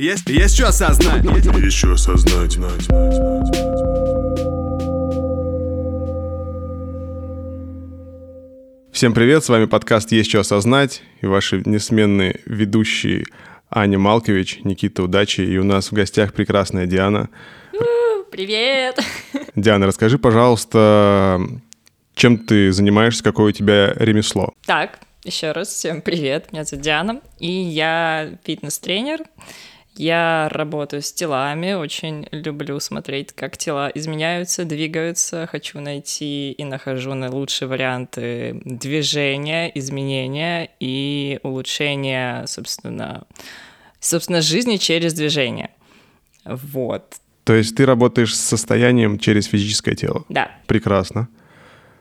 Есть, есть что осознать. Есть что осознать. знать, знать, знать, знать. Всем привет, с вами подкаст «Есть что осознать» и ваши несменные ведущие Аня Малкович, Никита Удачи, и у нас в гостях прекрасная Диана. Привет! Диана, расскажи, пожалуйста, чем ты занимаешься, какое у тебя ремесло? Так, еще раз всем привет, меня зовут Диана, и я фитнес-тренер. Я работаю с телами, очень люблю смотреть, как тела изменяются, двигаются. Хочу найти и нахожу наилучшие варианты движения, изменения и улучшения, собственно, собственно, жизни через движение. Вот. То есть ты работаешь с состоянием через физическое тело? Да. Прекрасно.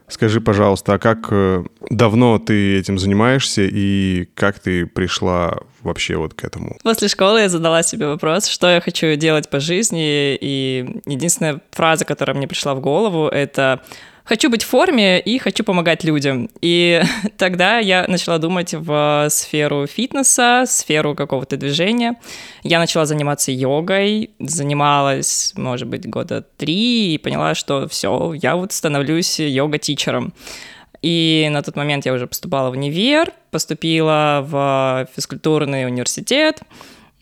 Скажи, пожалуйста, а как э, давно ты этим занимаешься и как ты пришла вообще вот к этому? После школы я задала себе вопрос, что я хочу делать по жизни, и единственная фраза, которая мне пришла в голову, это хочу быть в форме и хочу помогать людям. И тогда я начала думать в сферу фитнеса, сферу какого-то движения. Я начала заниматься йогой, занималась, может быть, года три, и поняла, что все, я вот становлюсь йога-тичером. И на тот момент я уже поступала в универ, поступила в физкультурный университет,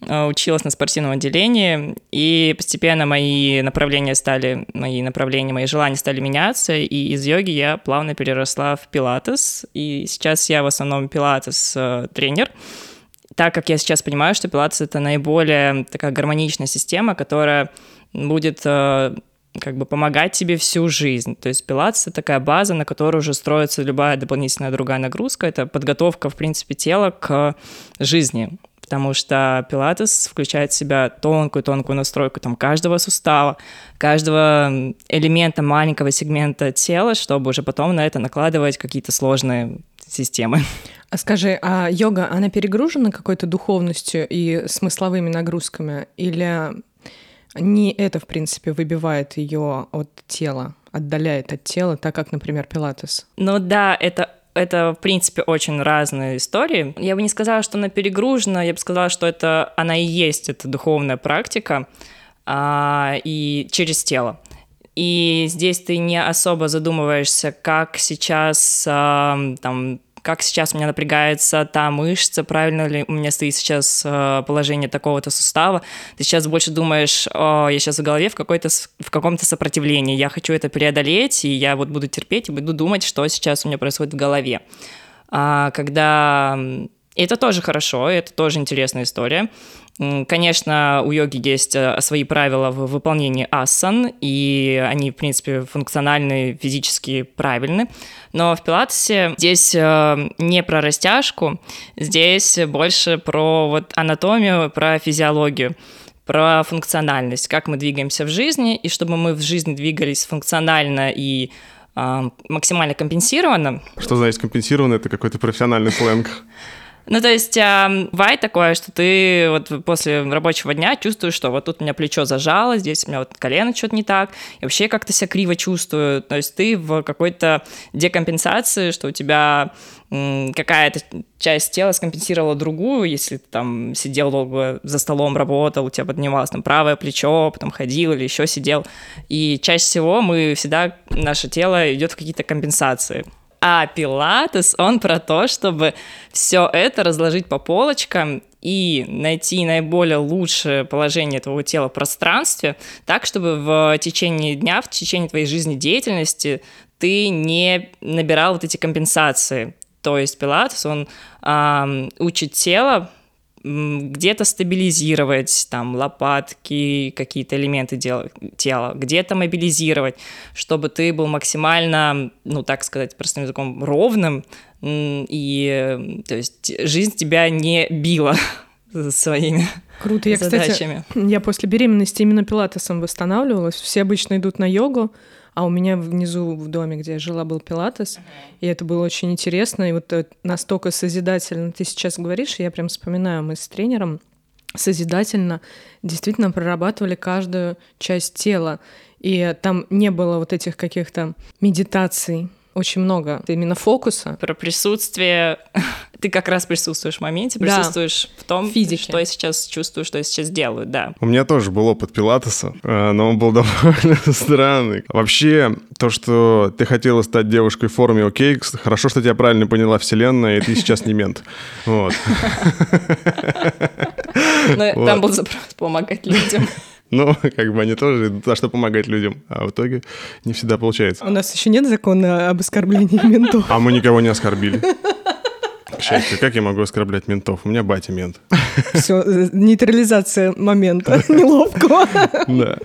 училась на спортивном отделении, и постепенно мои направления стали, мои направления, мои желания стали меняться, и из йоги я плавно переросла в пилатес, и сейчас я в основном пилатес-тренер, так как я сейчас понимаю, что пилатес — это наиболее такая гармоничная система, которая будет э, как бы помогать тебе всю жизнь. То есть пилатес — это такая база, на которой уже строится любая дополнительная другая нагрузка. Это подготовка, в принципе, тела к жизни потому что пилатес включает в себя тонкую-тонкую настройку там каждого сустава, каждого элемента маленького сегмента тела, чтобы уже потом на это накладывать какие-то сложные системы. А скажи, а йога, она перегружена какой-то духовностью и смысловыми нагрузками? Или не это, в принципе, выбивает ее от тела, отдаляет от тела, так как, например, пилатес? Ну да, это это, в принципе, очень разные истории. Я бы не сказала, что она перегружена, я бы сказала, что это она и есть, это духовная практика, а, и через тело. И здесь ты не особо задумываешься, как сейчас а, там как сейчас у меня напрягается та мышца, правильно ли у меня стоит сейчас э, положение такого-то сустава. Ты сейчас больше думаешь, о, я сейчас в голове в, какой-то, в каком-то сопротивлении, я хочу это преодолеть, и я вот буду терпеть и буду думать, что сейчас у меня происходит в голове. А когда это тоже хорошо, это тоже интересная история. Конечно, у йоги есть э, свои правила в выполнении асан, и они, в принципе, функциональны, физически правильны. Но в пилатесе здесь э, не про растяжку, здесь больше про вот анатомию, про физиологию про функциональность, как мы двигаемся в жизни, и чтобы мы в жизни двигались функционально и э, максимально компенсированно. Что значит компенсированно? Это какой-то профессиональный сленг. Ну, то есть бывает такое, что ты вот после рабочего дня чувствуешь, что вот тут у меня плечо зажало, здесь у меня вот колено что-то не так, и вообще как-то себя криво чувствую. То есть ты в какой-то декомпенсации, что у тебя какая-то часть тела скомпенсировала другую, если ты там сидел долго за столом, работал, у тебя поднималось там правое плечо, потом ходил или еще сидел. И чаще всего мы всегда, наше тело идет в какие-то компенсации. А пилатес, он про то, чтобы все это разложить по полочкам и найти наиболее лучшее положение твоего тела в пространстве, так, чтобы в течение дня, в течение твоей жизнедеятельности ты не набирал вот эти компенсации. То есть пилатес, он э, учит тело где-то стабилизировать там лопатки, какие-то элементы тела, где-то мобилизировать, чтобы ты был максимально, ну так сказать, простым языком, ровным, и то есть жизнь тебя не била своими Круто. Я, задачами. кстати, я после беременности именно пилатесом восстанавливалась. Все обычно идут на йогу, а у меня внизу в доме, где я жила, был пилатес, и это было очень интересно, и вот э, настолько созидательно. Ты сейчас говоришь, я прям вспоминаю, мы с тренером созидательно действительно прорабатывали каждую часть тела, и там не было вот этих каких-то медитаций, очень много именно фокуса. Про присутствие. Ты как раз присутствуешь в моменте, Да. присутствуешь в том, Физике. что я сейчас чувствую, что я сейчас делаю, да. У меня тоже был опыт пилатеса, но он был довольно странный. Вообще, то, что ты хотела стать девушкой в форме, окей, хорошо, что тебя правильно поняла вселенная, и ты сейчас не мент. Вот. Но Вот. там был запрос помогать людям. Ну, как бы они тоже идут, а что помогать людям, а в итоге не всегда получается. У нас еще нет закона об оскорблении ментов. А мы никого не оскорбили. К счастью, как я могу оскорблять ментов? У меня батя мент. Все, нейтрализация момента неловкого. Да.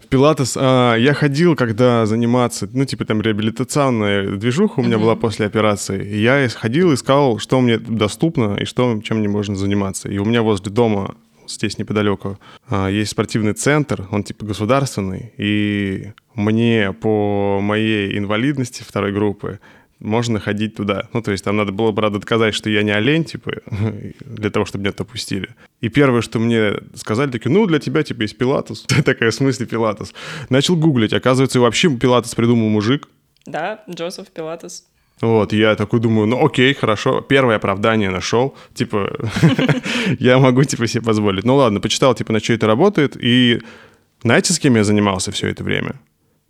В Пилатес а, я ходил, когда заниматься, ну, типа там реабилитационная движуха у меня была после операции. Я ходил, искал, что мне доступно и что, чем мне можно заниматься. И у меня возле дома, здесь неподалеку, а, есть спортивный центр, он типа государственный. И мне по моей инвалидности второй группы можно ходить туда. Ну, то есть там надо было, правда, доказать, что я не олень, типа, для того, чтобы меня допустили. И первое, что мне сказали, такие, ну, для тебя, типа, есть пилатес. Такая, в смысле пилатес? Начал гуглить. Оказывается, вообще пилатес придумал мужик. Да, Джозеф Пилатес. Вот, я такой думаю, ну окей, хорошо, первое оправдание нашел, типа, я могу, типа, себе позволить. Ну ладно, почитал, типа, на что это работает, и знаете, с кем я занимался все это время?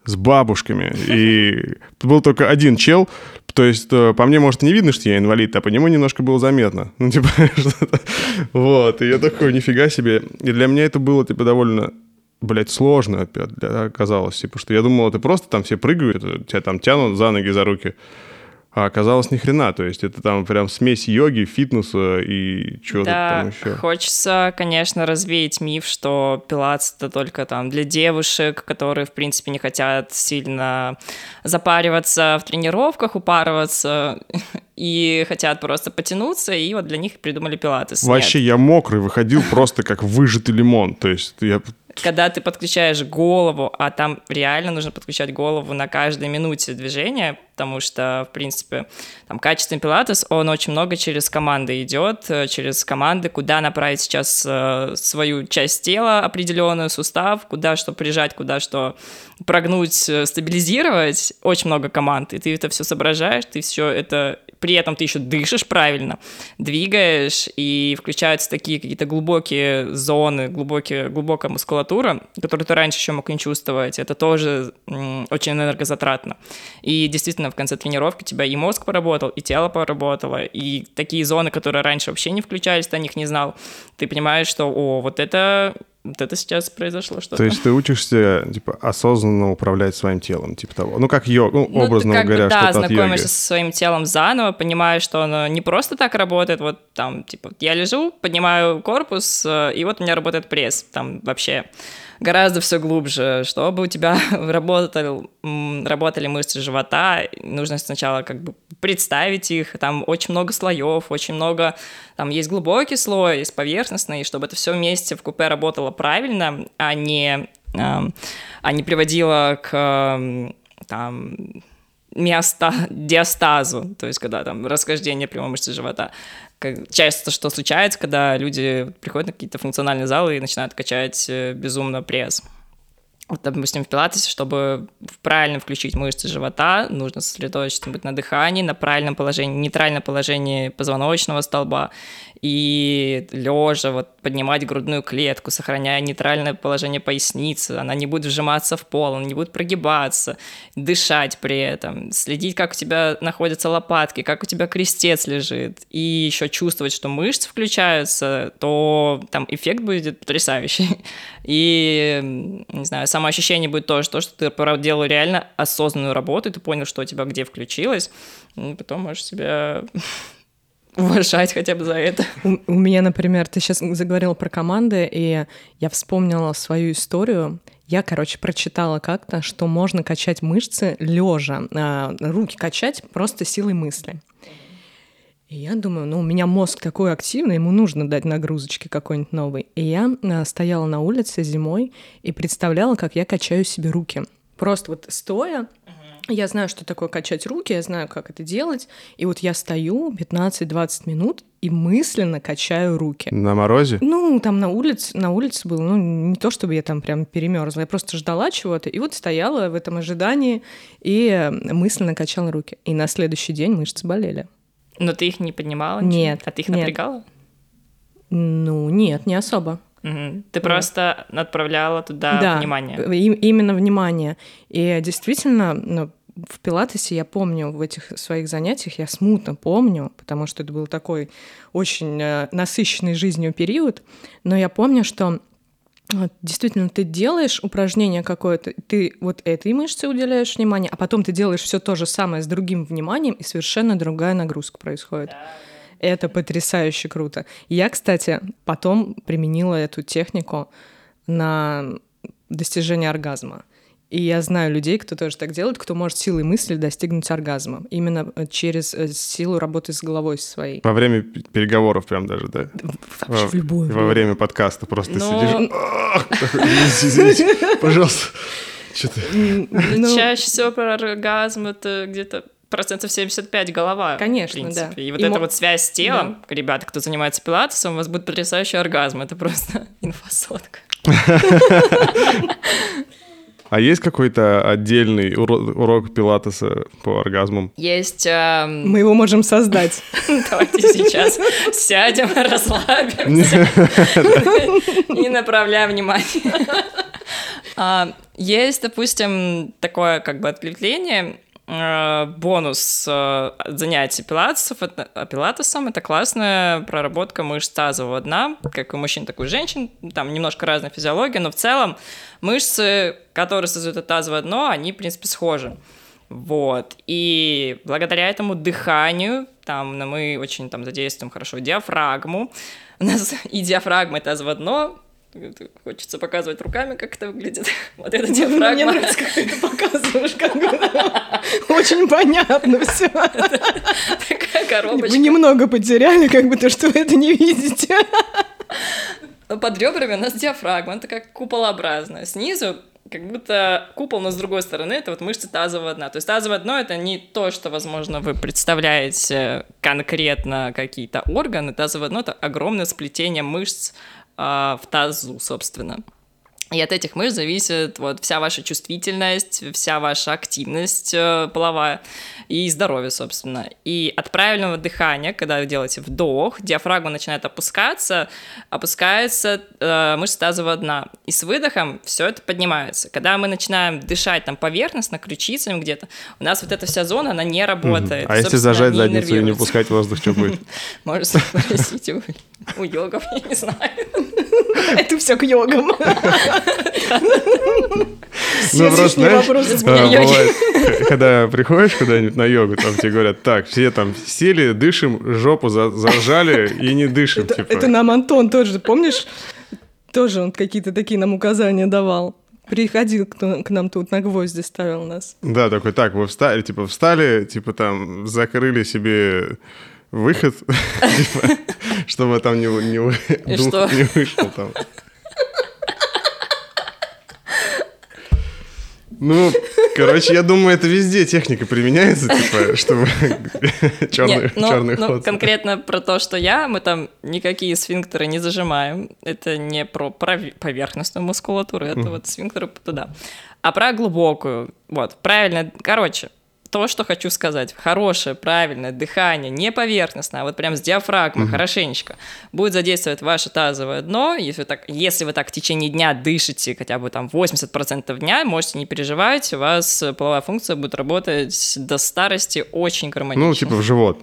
С бабушками. И был только один чел, то есть э, по мне, может, не видно, что я инвалид, а по нему немножко было заметно. Ну, типа, что-то. Вот, и я такой, нифига себе. И для меня это было, типа, довольно блядь, сложно опять оказалось. Типа, что я думал, это просто там все прыгают, э, тебя там тянут за ноги, за руки. А оказалось ни хрена. То есть это там прям смесь йоги, фитнеса и чего-то Да, там еще. хочется, конечно, развеять миф, что пилатес это только там для девушек, которые, в принципе, не хотят сильно запариваться в тренировках, упарываться и хотят просто потянуться, и вот для них придумали пилатес. Нет. Вообще я мокрый выходил просто как выжатый лимон. То есть я... когда ты подключаешь голову, а там реально нужно подключать голову на каждой минуте движения, потому что, в принципе, там качественный пилатес, он очень много через команды идет, э, через команды, куда направить сейчас э, свою часть тела определенную, сустав, куда что прижать, куда что прогнуть, э, стабилизировать, очень много команд, и ты это все соображаешь, ты все это при этом ты еще дышишь правильно, двигаешь, и включаются такие какие-то глубокие зоны, глубокие, глубокая мускулатура, которую ты раньше еще мог не чувствовать. Это тоже очень энергозатратно. И действительно, в конце тренировки у тебя и мозг поработал, и тело поработало, и такие зоны, которые раньше вообще не включались, ты о них не знал, ты понимаешь, что, о, вот это, вот это сейчас произошло что-то. То есть ты учишься, типа, осознанно управлять своим телом, типа того. Ну, как йога, ну, Ну, образно как бы, говоря, да, что-то от йоги. знакомишься со своим телом заново, понимаешь, что оно не просто так работает, вот там, типа, я лежу, поднимаю корпус, э, и вот у меня работает пресс, там вообще гораздо все глубже, чтобы у тебя работал, м, работали мышцы живота, нужно сначала как бы представить их, там очень много слоев, очень много, там есть глубокий слой, есть поверхностный, и чтобы это все вместе в купе работало правильно, а не, эм, а не приводило к эм, там место диастазу, то есть когда там расхождение прямой мышцы живота. Как- часто что случается, когда люди приходят на какие-то функциональные залы и начинают качать э, безумно пресс. Вот, допустим, в пилатесе, чтобы правильно включить мышцы живота, нужно сосредоточиться быть на дыхании, на правильном положении, нейтральном положении позвоночного столба и лежа вот поднимать грудную клетку, сохраняя нейтральное положение поясницы, она не будет вжиматься в пол, она не будет прогибаться, дышать при этом, следить, как у тебя находятся лопатки, как у тебя крестец лежит, и еще чувствовать, что мышцы включаются, то там эффект будет потрясающий. И, не знаю, самоощущение будет тоже то, что ты проделал реально осознанную работу, и ты понял, что у тебя где включилось, и потом можешь себя уважать хотя бы за это. У, у меня, например, ты сейчас заговорил про команды, и я вспомнила свою историю. Я, короче, прочитала как-то, что можно качать мышцы лежа, а, руки качать просто силой мысли. И я думаю, ну, у меня мозг такой активный, ему нужно дать нагрузочки какой-нибудь новый. И я а, стояла на улице зимой и представляла, как я качаю себе руки. Просто вот стоя, я знаю, что такое качать руки, я знаю, как это делать. И вот я стою 15-20 минут и мысленно качаю руки. На морозе? Ну, там на улице, на улице было, ну, не то чтобы я там прям перемерзла, я просто ждала чего-то, и вот стояла в этом ожидании и мысленно качала руки. И на следующий день мышцы болели. Но ты их не поднимала? Нет, ничего? А ты их нет. напрягала? Ну, нет, не особо. Мгм. Ты просто отправляла туда внимание. и- именно внимание. И действительно, ну, в пилатесе я помню, в этих своих занятиях я смутно помню, потому что это был такой очень э, насыщенный жизнью период, но я помню, что вот, действительно ты делаешь упражнение какое-то, ты вот этой мышце уделяешь внимание, а потом ты делаешь все то же самое с другим вниманием, и совершенно другая нагрузка происходит. Это потрясающе круто. Я, кстати, потом применила эту технику на достижение оргазма. И я знаю людей, кто тоже так делает, кто может силой мысли достигнуть оргазма. Именно э, через э, силу работы с головой своей. Во время переговоров прям даже, да? Вообще в любое Во время. время подкаста просто Ну- сидишь. Извините, пожалуйста. Что-то... Ну, Чаще всего про оргазм это где-то процентов 75 голова. Конечно, в принципе. да. И вот И эта мо- вот связь с телом, ребята, кто занимается пилатесом, у вас будет потрясающий оргазм. Это просто инфосотка. А есть какой-то отдельный уро- урок пилатеса по оргазмам? Есть... эм, Мы его можем создать. Давайте сейчас сядем, расслабимся и направляем внимание. А, Есть, допустим, такое как бы ответвление, э, бонус э, занятий пилатесов, а пилатесом, это классная проработка мышц тазового дна, как у мужчин, так и у женщин, там немножко разная физиология, но в целом мышцы, которые создают это тазовое дно, они, в принципе, схожи. Вот. И благодаря этому дыханию, там ну, мы очень там задействуем хорошо диафрагму. У нас и диафрагма это заводно. Это Хочется показывать руками, как это выглядит. Вот это Мне диафрагма. нравится, как ты это показываешь. как. Очень понятно все. Такая коробочка. Вы немного потеряли, как бы то, что вы это не видите. Под ребрами у нас диафрагма, она такая куполообразная. Снизу как будто купол, но с другой стороны это вот мышцы тазового дна. То есть тазовое дно это не то, что, возможно, вы представляете конкретно какие-то органы. Тазовое дно это огромное сплетение мышц а, в тазу, собственно. И от этих мышц зависит вот вся ваша чувствительность, вся ваша активность э, половая и здоровье, собственно. И от правильного дыхания, когда вы делаете вдох, диафрагма начинает опускаться, опускается э, мышца тазового дна. И с выдохом все это поднимается. Когда мы начинаем дышать там поверхностно, ключицами где-то, у нас вот эта вся зона, она не работает. А если зажать задницу и не пускать воздух, что будет? Можете спросить у йогов, я не знаю. Это все к йогам. Ну, просто, знаешь, а, бывает, к- когда приходишь куда-нибудь на йогу, там тебе говорят, так, все там сели, дышим, жопу за- зажали и не дышим, Это, типа. это нам Антон тоже, помнишь? Тоже он какие-то такие нам указания давал. Приходил кто- к нам тут, на гвозди ставил нас. Да, такой, так, вы встали, типа, встали, типа, там, закрыли себе выход, типа, чтобы там не, вышел там. Ну, короче, я думаю, это везде техника применяется, типа, чтобы черный, ну, черный ну, ход. конкретно про то, что я, мы там никакие сфинктеры не зажимаем. Это не про поверхностную мускулатуру, это вот сфинктеры туда. А про глубокую. Вот, правильно. Короче, то, что хочу сказать. Хорошее, правильное дыхание, не поверхностное, а вот прям с диафрагмой, хорошенечко, будет задействовать ваше тазовое дно. Если, так, если вы так в течение дня дышите хотя бы там 80% дня, можете не переживать, у вас половая функция будет работать до старости очень гармонично. Ну, типа, в живот.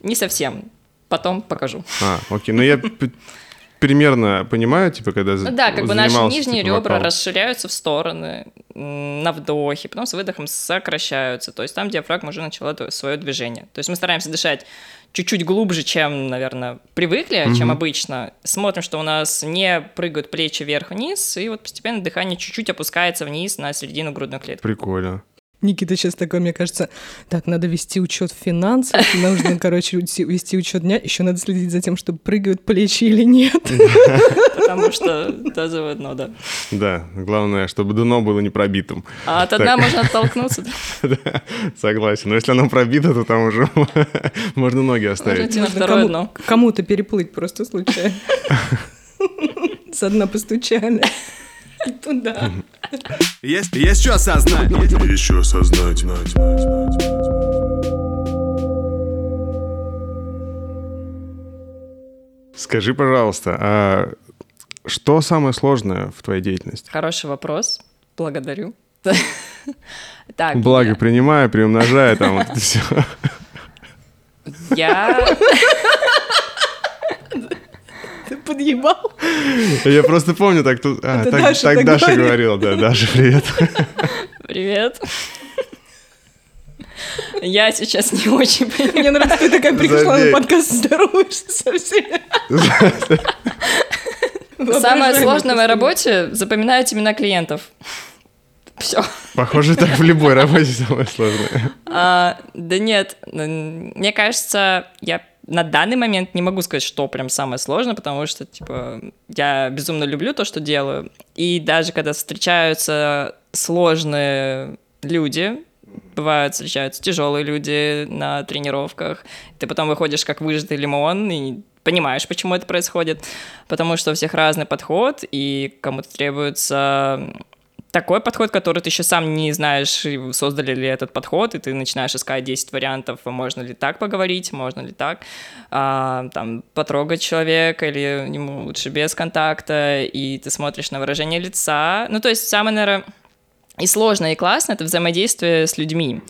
Не совсем. Потом покажу. А, окей. Ну, я примерно понимаю, типа, когда Ну да, как бы наши нижние типа, ребра вокалом. расширяются в стороны на вдохе, потом с выдохом сокращаются. То есть там диафрагма уже начала свое движение. То есть мы стараемся дышать чуть-чуть глубже, чем, наверное, привыкли, чем обычно. Смотрим, что у нас не прыгают плечи вверх-вниз, и вот постепенно дыхание чуть-чуть опускается вниз на середину грудной клетки. Прикольно. Никита сейчас такой, мне кажется, так, надо вести учет финансов, нужно, короче, вести, учет дня, еще надо следить за тем, чтобы прыгают плечи или нет. Потому что тазовое дно, да. Да, главное, чтобы дно было не пробитым. А от дна можно оттолкнуться. Согласен. Но если оно пробито, то там уже можно ноги оставить. Кому-то переплыть просто случайно. Со дна постучали. Туда. Есть, есть что осознать. Еще осознать. Скажи, пожалуйста, а что самое сложное в твоей деятельности? Хороший вопрос. Благодарю. Так, Благо я- принимая, приумножая, там вот это все. я... Подъебал? Я просто помню, так тут... а, так Даша так так Даша говорила, да, Даша, привет. Привет. Я сейчас не очень понимаю. Мне нравится, ты такая пришла на подкаст, здороваешься со всеми. Самое сложное в моей работе — запоминать имена клиентов. Все. Похоже, так в любой работе самое сложное. А, да нет, мне кажется, я на данный момент не могу сказать, что прям самое сложное, потому что, типа, я безумно люблю то, что делаю. И даже когда встречаются сложные люди, бывают, встречаются тяжелые люди на тренировках, ты потом выходишь как выжатый лимон и понимаешь, почему это происходит, потому что у всех разный подход, и кому-то требуется такой подход, который ты еще сам не знаешь, создали ли этот подход, и ты начинаешь искать 10 вариантов, можно ли так поговорить, можно ли так, а, там, потрогать человека, или ему лучше без контакта, и ты смотришь на выражение лица. Ну, то есть самое, наверное, и сложно, и классно — это взаимодействие с людьми.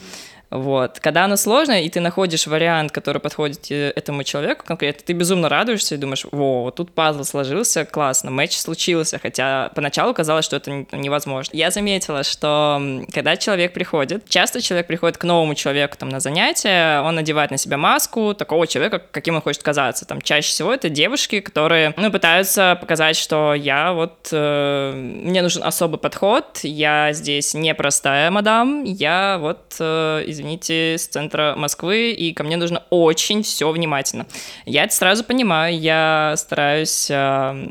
Вот. Когда оно сложно, и ты находишь вариант, который подходит этому человеку конкретно, ты безумно радуешься и думаешь, во, вот тут пазл сложился, классно, матч случился, хотя поначалу казалось, что это невозможно. Я заметила, что когда человек приходит, часто человек приходит к новому человеку там на занятие, он надевает на себя маску такого человека, каким он хочет казаться. Там чаще всего это девушки, которые ну, пытаются показать, что я вот э, мне нужен особый подход, я здесь не простая мадам, я вот э, извините, с центра Москвы, и ко мне нужно очень все внимательно. Я это сразу понимаю, я стараюсь э,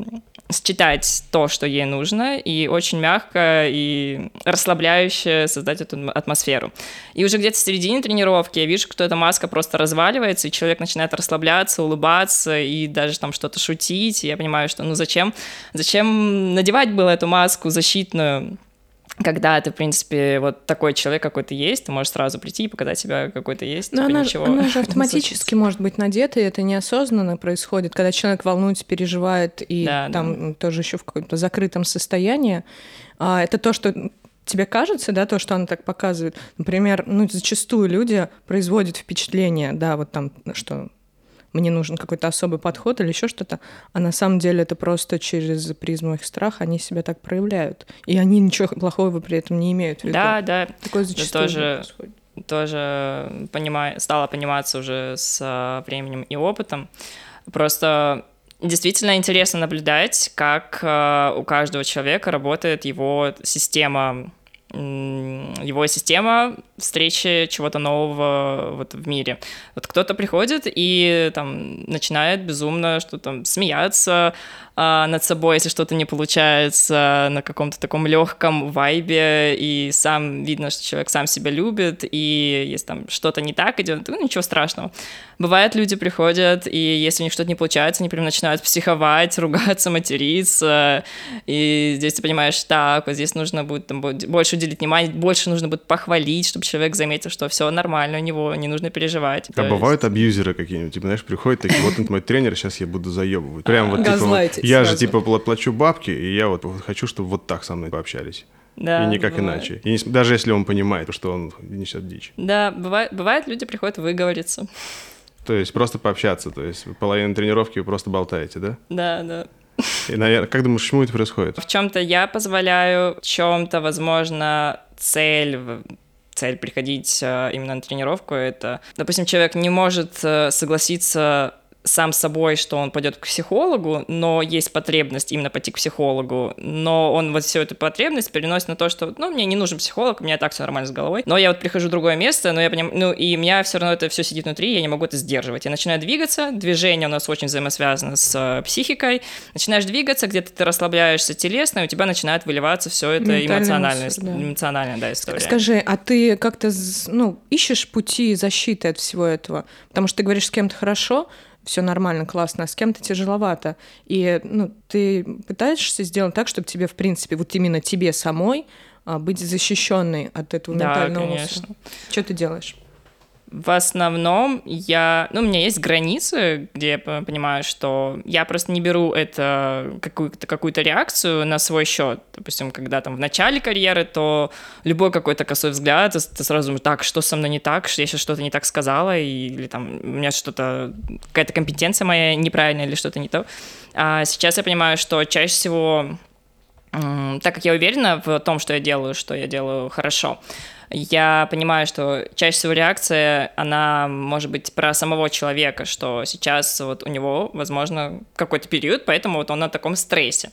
считать то, что ей нужно, и очень мягко и расслабляюще создать эту атмосферу. И уже где-то в середине тренировки я вижу, что эта маска просто разваливается, и человек начинает расслабляться, улыбаться и даже там что-то шутить, и я понимаю, что ну зачем, зачем надевать было эту маску защитную, когда ты, в принципе, вот такой человек, какой ты есть, ты можешь сразу прийти и показать себя, какой ты есть. Но типа, она, ничего она же автоматически может быть надета, и это неосознанно происходит, когда человек волнуется, переживает, и Да, там тоже еще в каком-то закрытом состоянии. А, это то, что тебе кажется, да, то, что она так показывает. Например, ну, зачастую люди производят впечатление, да, вот там, что мне нужен какой-то особый подход или еще что-то, а на самом деле это просто через призму их страха они себя так проявляют. И они ничего плохого при этом не имеют в виду. Да, да, Такое зачастую тоже- происходит. тоже понимаю, стала пониматься уже с а, временем и опытом. Просто действительно интересно наблюдать, как а, у каждого человека работает его система его система встречи чего-то нового вот в мире. Вот кто-то приходит и там начинает безумно что там смеяться а, над собой, если что-то не получается на каком-то таком легком вайбе, и сам видно, что человек сам себя любит, и если там что-то не так идет, ну ничего страшного. Бывает, люди приходят, и если у них что-то не получается, они прям начинают психовать, ругаться, материться, и здесь ты понимаешь, так, вот здесь нужно будет там, бо- больше уделить внимание, больше нужно будет похвалить, чтобы человек заметил, что все нормально у него, не нужно переживать. А То есть- бывают абьюзеры какие-нибудь, типа, знаешь, приходят такие, вот он мой тренер, сейчас я буду заебывать. Прям вот, типа, вот, я же, типа, пла- плачу бабки, и я вот хочу, чтобы вот так со мной пообщались. Да, и никак бывает. иначе. И не- даже если он понимает, что он несет дичь. Да, бывает, бывает, люди приходят выговориться. То есть просто пообщаться, то есть половину тренировки вы просто болтаете, да? Да, да. И, наверное, как думаешь, почему это происходит? В чем-то я позволяю, в чем-то, возможно, цель цель приходить э, именно на тренировку это, допустим, человек не может э, согласиться сам собой, что он пойдет к психологу, но есть потребность именно пойти к психологу, но он вот всю эту потребность переносит на то, что, ну, мне не нужен психолог, у меня так все нормально с головой, но я вот прихожу в другое место, но я понимаю, ну, и у меня все равно это все сидит внутри, я не могу это сдерживать. Я начинаю двигаться, движение у нас очень взаимосвязано с э, психикой, начинаешь двигаться, где-то ты расслабляешься телесно, и у тебя начинает выливаться все это эмоциональная, мусор, да. эмоциональная да, история. Скажи, а ты как-то ну, ищешь пути защиты от всего этого? Потому что ты говоришь с кем-то хорошо, все нормально, классно, а с кем-то тяжеловато. И ну, ты пытаешься сделать так, чтобы тебе, в принципе, вот именно тебе самой а, быть защищенной от этого Да, ментального конечно. мусора. Что ты делаешь? В основном я, ну, у меня есть границы, где я понимаю, что я просто не беру это какую-то какую-то реакцию на свой счет. Допустим, когда там в начале карьеры, то любой какой-то косой взгляд, ты, сразу думаешь, так, что со мной не так, что я сейчас что-то не так сказала, или там у меня что-то, какая-то компетенция моя неправильная или что-то не то. А сейчас я понимаю, что чаще всего так как я уверена в том, что я делаю, что я делаю хорошо, я понимаю, что чаще всего реакция, она может быть про самого человека, что сейчас вот у него, возможно, какой-то период, поэтому вот он на таком стрессе.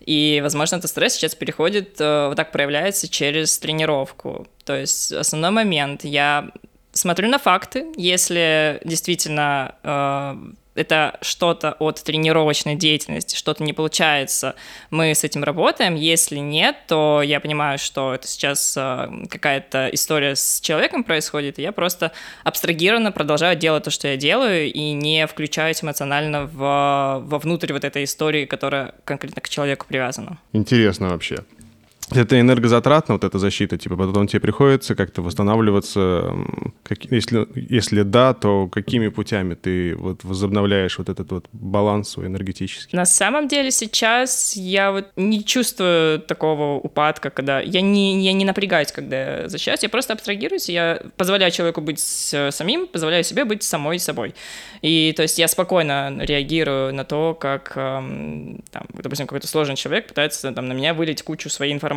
И, возможно, этот стресс сейчас переходит, э, вот так проявляется через тренировку. То есть основной момент, я смотрю на факты, если действительно э, это что-то от тренировочной деятельности, что-то не получается, мы с этим работаем. Если нет, то я понимаю, что это сейчас э, какая-то история с человеком происходит, и я просто абстрагированно продолжаю делать то, что я делаю, и не включаюсь эмоционально в, вовнутрь вот этой истории, которая конкретно к человеку привязана. Интересно вообще. Это энергозатратно, вот эта защита, типа потом тебе приходится как-то восстанавливаться. как- если, если да, то какими путями ты вот возобновляешь вот этот вот баланс свой энергетический? На самом деле сейчас я вот не чувствую такого упадка, когда я не, я не напрягаюсь, когда я защищаюсь, я просто абстрагируюсь, я позволяю человеку быть самим, позволяю себе быть самой собой. И то есть я спокойно реагирую на то, как, эм, там, допустим, какой-то сложный человек пытается там, на меня вылить кучу своей информации.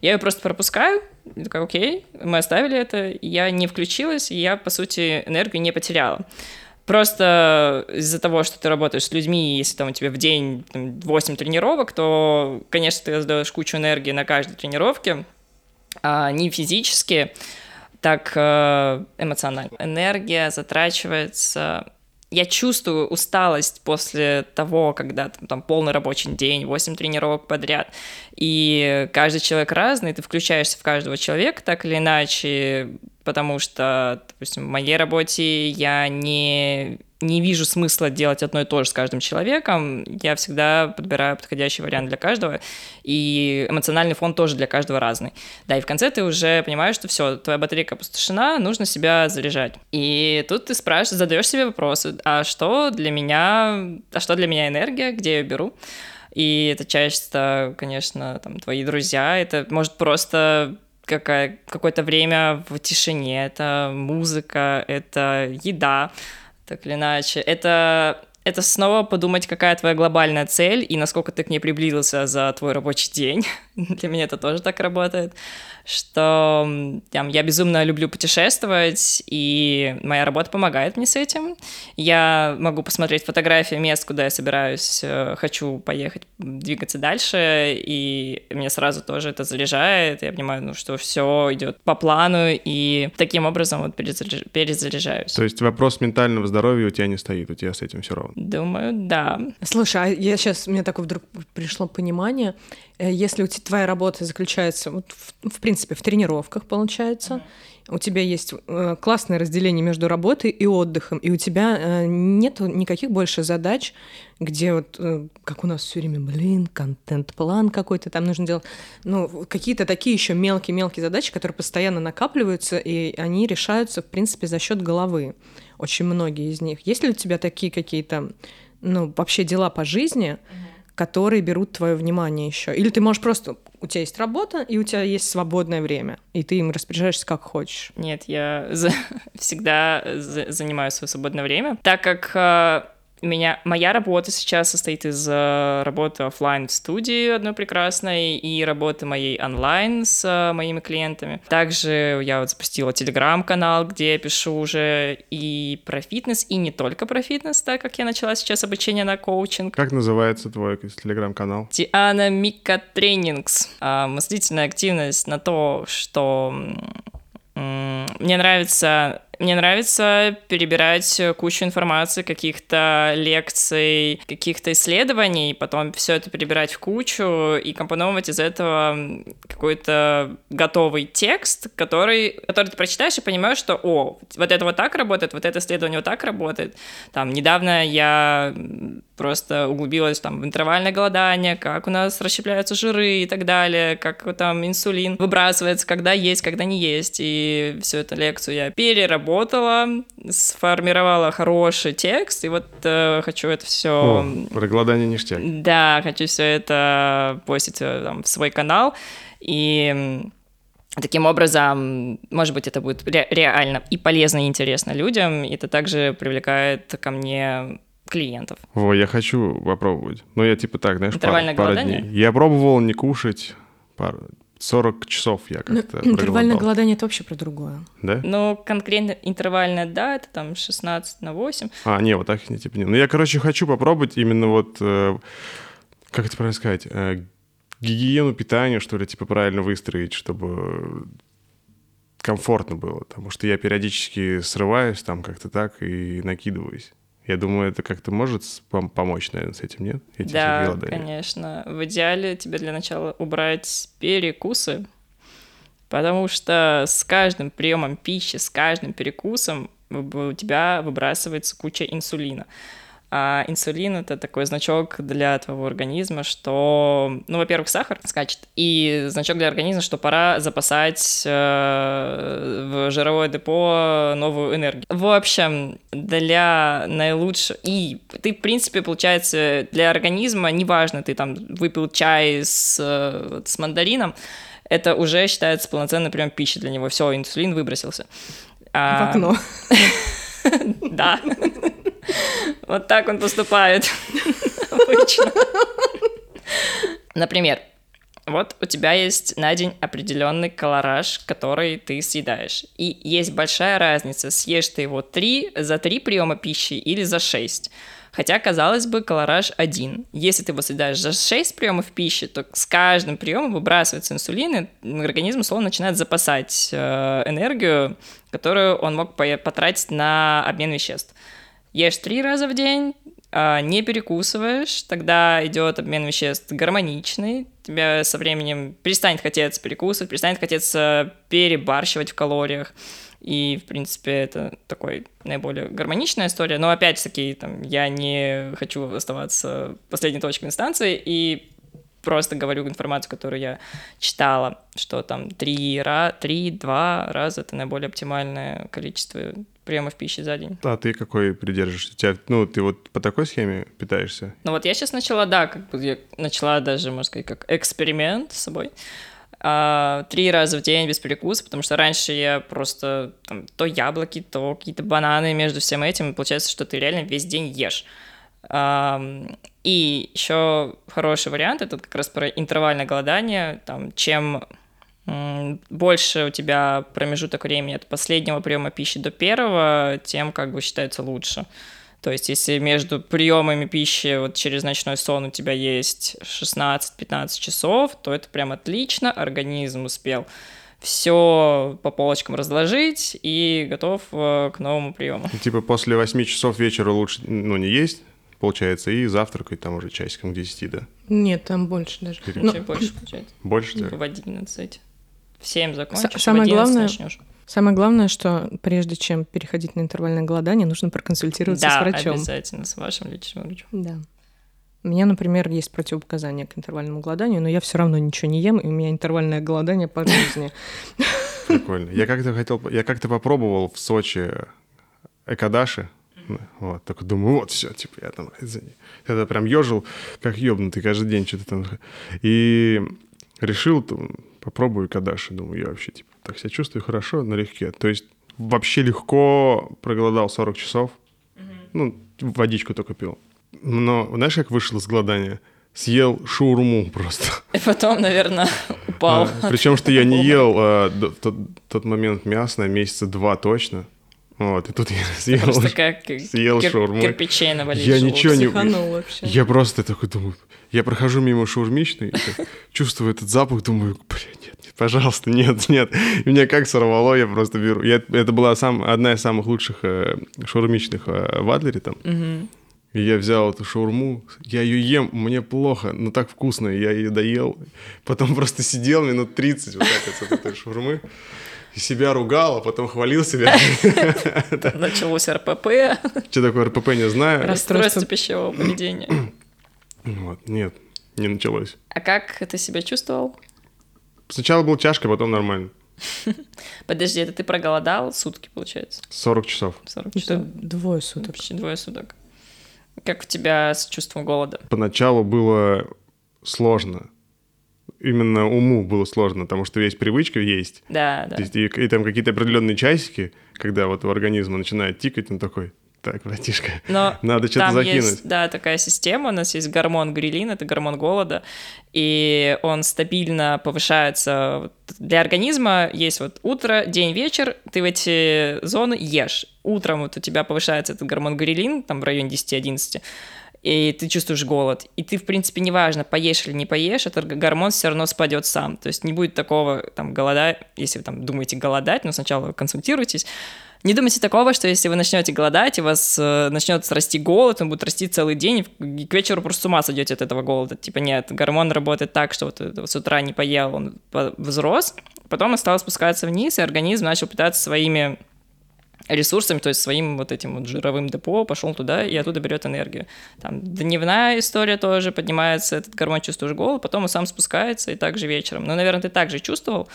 Я ее просто пропускаю, и такая, окей, мы оставили это, я не включилась, и я, по сути, энергию не потеряла. Просто из-за того, что ты работаешь с людьми, если там у тебя в день там, 8 тренировок, то, конечно, ты раздаешь кучу энергии на каждой тренировке, а не физически, так э, эмоционально. Энергия затрачивается... Я чувствую усталость после того, когда там, там полный рабочий день, 8 тренировок подряд, и каждый человек разный, ты включаешься в каждого человека так или иначе, потому что, допустим, в моей работе я не, не вижу смысла делать одно и то же с каждым человеком. Я всегда подбираю подходящий вариант для каждого, и эмоциональный фон тоже для каждого разный. Да, и в конце ты уже понимаешь, что все, твоя батарейка опустошена, нужно себя заряжать. И тут ты спрашиваешь, задаешь себе вопросы, а что для меня, а что для меня энергия, где я ее беру? И это часто, конечно, там, твои друзья, это может просто какая, какое-то время в тишине, это музыка, это еда, так или иначе. Это, это снова подумать, какая твоя глобальная цель и насколько ты к ней приблизился за твой рабочий день. Для меня это тоже так работает, что там, я безумно люблю путешествовать, и моя работа помогает мне с этим. Я могу посмотреть фотографии мест, куда я собираюсь, э, хочу поехать, двигаться дальше, и меня сразу тоже это заряжает. Я понимаю, ну, что все идет по плану, и таким образом вот перезаряж- перезаряжаюсь. То есть вопрос ментального здоровья у тебя не стоит, у тебя с этим все ровно. Думаю, да. Слушай, а я сейчас, мне такое вдруг пришло понимание, э, если у тебя твоя работа заключается, вот, в, в принципе, в тренировках, получается, у тебя есть э, классное разделение между работой и отдыхом, и у тебя э, нет никаких больше задач, где вот, э, как у нас все время, блин, контент-план какой-то там нужно делать, ну, какие-то такие еще мелкие-мелкие задачи, которые постоянно накапливаются, и они решаются, в принципе, за счет головы. Очень многие из них. Есть ли у тебя такие какие-то, ну, вообще дела по жизни, которые берут твое внимание еще. Или ты можешь просто... У тебя есть работа, и у тебя есть свободное время, и ты им распоряжаешься как хочешь. Нет, я за- всегда за- занимаю свое свободное время, так как э, меня моя работа сейчас состоит из э, работы оффлайн в студии одной прекрасной и работы моей онлайн с э, моими клиентами. Также я вот запустила телеграм-канал, где я пишу уже и про фитнес, и не только про фитнес, так как я начала сейчас обучение на коучинг. Как называется твой телеграм-канал? Диана Микка Trainings. А, Мыслительная активность на то, что мне нравится мне нравится перебирать кучу информации, каких-то лекций, каких-то исследований, потом все это перебирать в кучу и компоновать из этого какой-то готовый текст, который, который ты прочитаешь и понимаешь, что, о, вот это вот так работает, вот это исследование вот так работает. Там, недавно я просто углубилась там в интервальное голодание, как у нас расщепляются жиры и так далее, как там инсулин выбрасывается, когда есть, когда не есть, и всю эту лекцию я переработала поработала, сформировала хороший текст, и вот э, хочу это все... О, про голодание ништяк. Да, хочу все это постить э, там, в свой канал, и Таким образом, может быть, это будет ре- реально и полезно, и интересно людям, и это также привлекает ко мне клиентов. О, я хочу попробовать. Ну, я типа так, знаешь, Интервальное пару дней. Я пробовал не кушать пару, 40 часов я Ну, как-то интервальное проголодался. голодание — это вообще про другое. Да? Ну, конкретно интервальное, да, это там 16 на 8. А, не, вот так не типа не. Ну, я, короче, хочу попробовать именно вот, э, как это правильно сказать, э, гигиену питания, что ли, типа правильно выстроить, чтобы комфортно было. Потому что я периодически срываюсь там как-то так и накидываюсь. Я думаю, это как-то может пом- помочь, наверное, с этим, нет? Эти Да, голодания. конечно. В идеале тебе для начала убрать перекусы, потому что с каждым приемом пищи, с каждым перекусом у тебя выбрасывается куча инсулина. А инсулин это такой значок для твоего организма, что, ну, во-первых, сахар скачет, и значок для организма, что пора запасать э, в жировое депо новую энергию. В общем, для наилучшего... И ты, в принципе, получается, для организма, неважно, ты там выпил чай с, э, с мандарином, это уже считается полноценный прием пищи для него. Все, инсулин выбросился. В А, окно. да. Вот так он поступает обычно. Например, вот у тебя есть на день определенный колораж, который ты съедаешь. И есть большая разница, съешь ты его три, за три приема пищи или за шесть. Хотя, казалось бы, колораж один. Если ты его съедаешь за 6 приемов пищи, то с каждым приемом выбрасывается инсулин, и организм словно начинает запасать э, энергию, которую он мог по- потратить на обмен веществ. Ешь три раза в день, а, не перекусываешь, тогда идет обмен веществ гармоничный, тебя со временем перестанет хотеться перекусывать, перестанет хотеться перебарщивать в калориях. И, в принципе, это такой наиболее гармоничная история. Но, опять-таки, там, я не хочу оставаться последней точкой инстанции и просто говорю информацию, которую я читала, что там 3, 3 2 раза — это наиболее оптимальное количество приемов пищи за день. А ты какой придерживаешься? Тебя, ну, ты вот по такой схеме питаешься? Ну вот я сейчас начала, да, как бы я начала даже, можно сказать, как эксперимент с собой. А, три раза в день без перекуса, потому что раньше я просто там, то яблоки, то какие-то бананы между всем этим, и получается, что ты реально весь день ешь. Ам, И еще хороший вариант это как раз про интервальное голодание. Там, чем больше у тебя промежуток времени от последнего приема пищи до первого, тем как бы считается лучше. То есть, если между приемами пищи вот через ночной сон у тебя есть 16-15 часов, то это прям отлично, организм успел все по полочкам разложить и готов э, к новому приему. Ну, Типа после 8 часов вечера лучше, ну, не есть, получается, и завтракать там уже часиком к 10, да? Нет, там больше даже. Ну, больше получается. Больше? да? В 11. В 7 закончишь, самое в 11 главное- начнешь. Самое главное, что прежде чем переходить на интервальное голодание, нужно проконсультироваться Да, с врачом. обязательно, с вашим лечащим врачом. Да. У меня, например, есть противопоказания к интервальному голоданию, но я все равно ничего не ем, и у меня интервальное голодание по жизни. Прикольно. Я как-то хотел, я как-то попробовал в Сочи экадаши. Вот, только думаю, вот все, типа, я там извини. Это прям ежил, как ёбнутый, каждый день что-то там. И решил, попробую кадаши. Думаю, я вообще, типа, так себя чувствую хорошо, налегке. То есть вообще легко проголодал 40 часов. Ну, водичку только пил. Но знаешь, как вышел из голодания? Съел шаурму просто. И потом, наверное, упал. Причем, что я не ел а, в тот, тот момент мясо на месяца два точно. Вот, и тут я съел. Просто как съел кир- шаурму. кирпичей навалить Я ничего не... Вообще. Я просто такой думаю, я прохожу мимо шаурмичной, чувствую этот запах, думаю, бля, нет, нет, пожалуйста, нет, нет. И меня как сорвало, я просто беру. Я- это была сам, одна из самых лучших э, шаурмичных э, в Адлере там. Мгм. И я взял эту шаурму, я ее ем, мне плохо, но так вкусно, я ее доел. Потом просто сидел минут 30 вот так вот с этой шаурмы. И себя ругал, а потом хвалил себя. Началось РПП, Что такое РПП, не знаю. расстройство пищевого поведения. Вот, нет, не началось. А как ты себя чувствовал? Сначала был тяжко, потом нормально. Подожди, это ты проголодал сутки, получается? 40 часов. 40 Это часов? двое суток. Почти двое суток. Как у тебя с чувством голода? Поначалу было сложно. Именно уму было сложно, потому что есть привычка есть. Да, да. То есть и, и там какие-то определенные часики, когда вот у организма начинает тикать, он такой, так, братишка, Но надо что-то закинуть. есть, да, такая система, у нас есть гормон грилин, это гормон голода, и он стабильно повышается. Для организма есть вот утро, день, вечер, ты в эти зоны ешь. Утром вот у тебя повышается этот гормон грилин, там в районе 10-11, и ты чувствуешь голод. И ты, в принципе, неважно, поешь или не поешь, этот гормон все равно спадет сам. То есть не будет такого там голода, если вы там думаете голодать, но сначала консультируйтесь. Не думайте такого, что если вы начнете голодать, у вас э, начнет расти голод, он будет расти целый день, и к вечеру просто с ума сойдете от этого голода. Типа нет, гормон работает так, что вот это с утра не поел, он взрос, потом он стал спускаться вниз, и организм начал питаться своими ресурсами, то есть своим вот этим вот жировым депо, пошел туда и оттуда берет энергию. Там дневная история тоже поднимается, этот гормон чувствуешь голод, потом он сам спускается и также вечером. Ну, наверное, ты также чувствовал,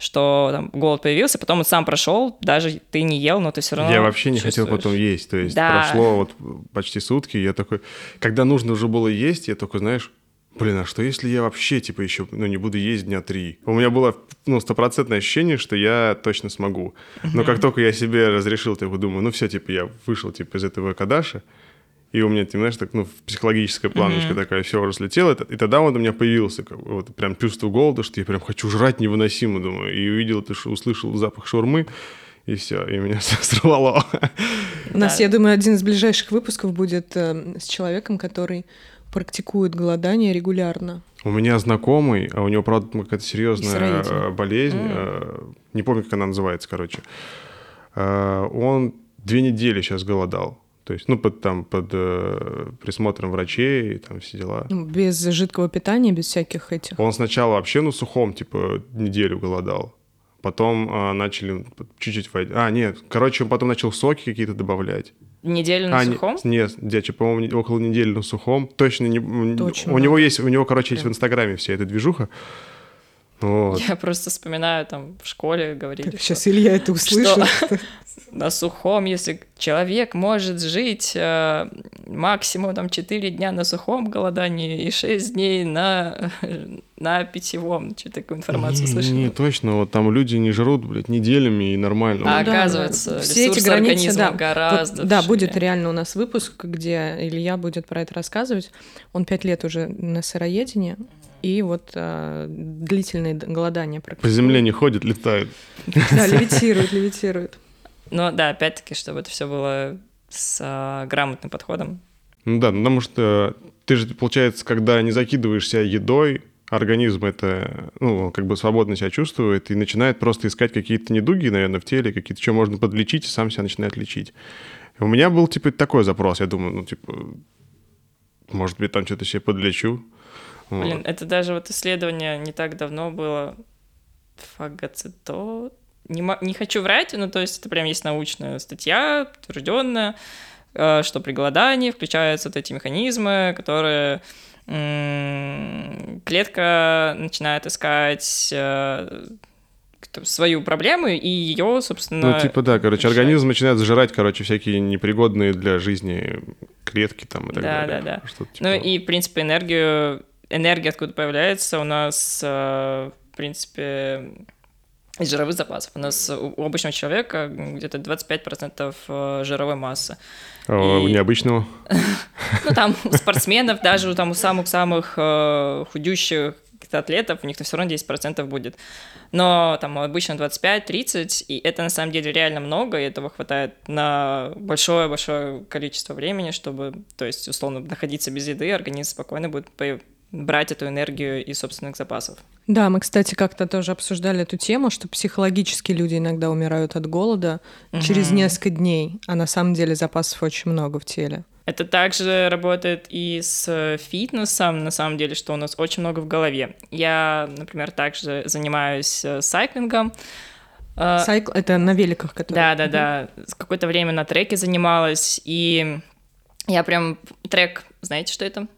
что там голод появился, потом он сам прошел, даже ты не ел, но ты все равно Я вообще не хотел потом есть. То есть Да. прошло вот почти сутки, я такой... Когда нужно уже было есть, я такой, знаешь, блин, а что если я вообще, типа, еще, ну, не буду есть дня три? У меня было, ну, стопроцентное ощущение, что я точно смогу. Но как только я себе разрешил, типа, думаю, ну, все, типа, я вышел, типа, из этого кадаша, и у меня, ты знаешь, так, ну, психологическая планочка такая, все уже слетело, и тогда вот у меня появился как вот прям чувство голода, что я прям хочу жрать невыносимо, думаю, и увидел, это, ш- услышал запах шаурмы, и все, и меня сорвало. У нас, Да. я думаю, один из ближайших выпусков будет э, с человеком, который практикует голодание регулярно. У меня знакомый, а у него, правда, какая-то серьезная э, болезнь, э, не помню, как она называется, короче. Э, Он две недели сейчас голодал. То есть, ну, под, там, под э, присмотром врачей, там все дела. Ну, Без жидкого питания, без всяких этих. Он сначала вообще, ну, сухом, типа, неделю голодал. Потом э, начали чуть-чуть... войти- А, нет, короче, он потом начал соки какие-то добавлять. Неделю на а, сухом? Нет, дядя, по-моему, не- около недели на сухом. Точно не... очень у него много. есть, у него, короче, есть в Прям. Инстаграме вся эта движуха. Вот. Я просто вспоминаю, там в школе говорили, Так, что сейчас Илья это услышит. на сухом, если человек может жить э, максимум там 4 дня на сухом голодании и 6 дней на, на питьевом. Что такую информацию не, слышали? не, точно, вот там люди не жрут, блядь, неделями и нормально. А да, оказывается, да. Все эти границы, да. гораздо Вот, да, будет реально у нас выпуск, где Илья будет про это рассказывать. Он пять лет уже на сыроедении, и вот а, длительное д- голодание По земле не ходят, летают. Да, левитирует, левитирует. Но да, опять-таки, чтобы это все было с а, грамотным подходом. Ну да, ну потому что ты же, получается, когда не закидываешь себя едой, организм это, ну, как бы свободно себя чувствует и начинает просто искать какие-то недуги, наверное, в теле, какие-то, что можно подлечить, и сам себя начинает лечить. У меня был, типа, такой запрос, я думаю, ну, типа, может быть, там что-то себе подлечу. Вот. Блин, это даже вот исследование не так давно было. Фагоцитот. Не, не хочу врать, но то есть это прям есть научная статья, утвержденная, э, что при голодании включаются вот эти механизмы, которые клетка начинает искать э, свою проблему и ее, собственно... Ну, типа, да, короче, решать. организм начинает сжирать, короче, всякие непригодные для жизни клетки там и так Да, далее. да, да. Ну типа- и, в принципе, энергию, энергия откуда появляется у нас, э, в принципе, из жировых запасов. У нас у обычного человека где-то 25% э, жировой массы. А у И- необычного? Ну, там у спортсменов, даже у там у самых-самых э, худющих атлетов, у них все равно 10% будет. Но там обычно 25-30, и это на самом деле реально много, и этого хватает на большое-большое количество времени, чтобы, то есть, условно, находиться без еды, организм спокойно будет брать эту энергию из собственных запасов. Да, мы, кстати, как-то тоже обсуждали эту тему, что психологически люди иногда умирают от голода через несколько дней, а на самом деле запасов очень много в теле. Это также работает и с фитнесом, на самом деле, что у нас очень много в голове. Я, например, также занимаюсь э, сайклингом. Э, Сайкл — это на великах, которые... Да, да, да. С какое-то время на треке занималась, и я прям трек, знаете, что это?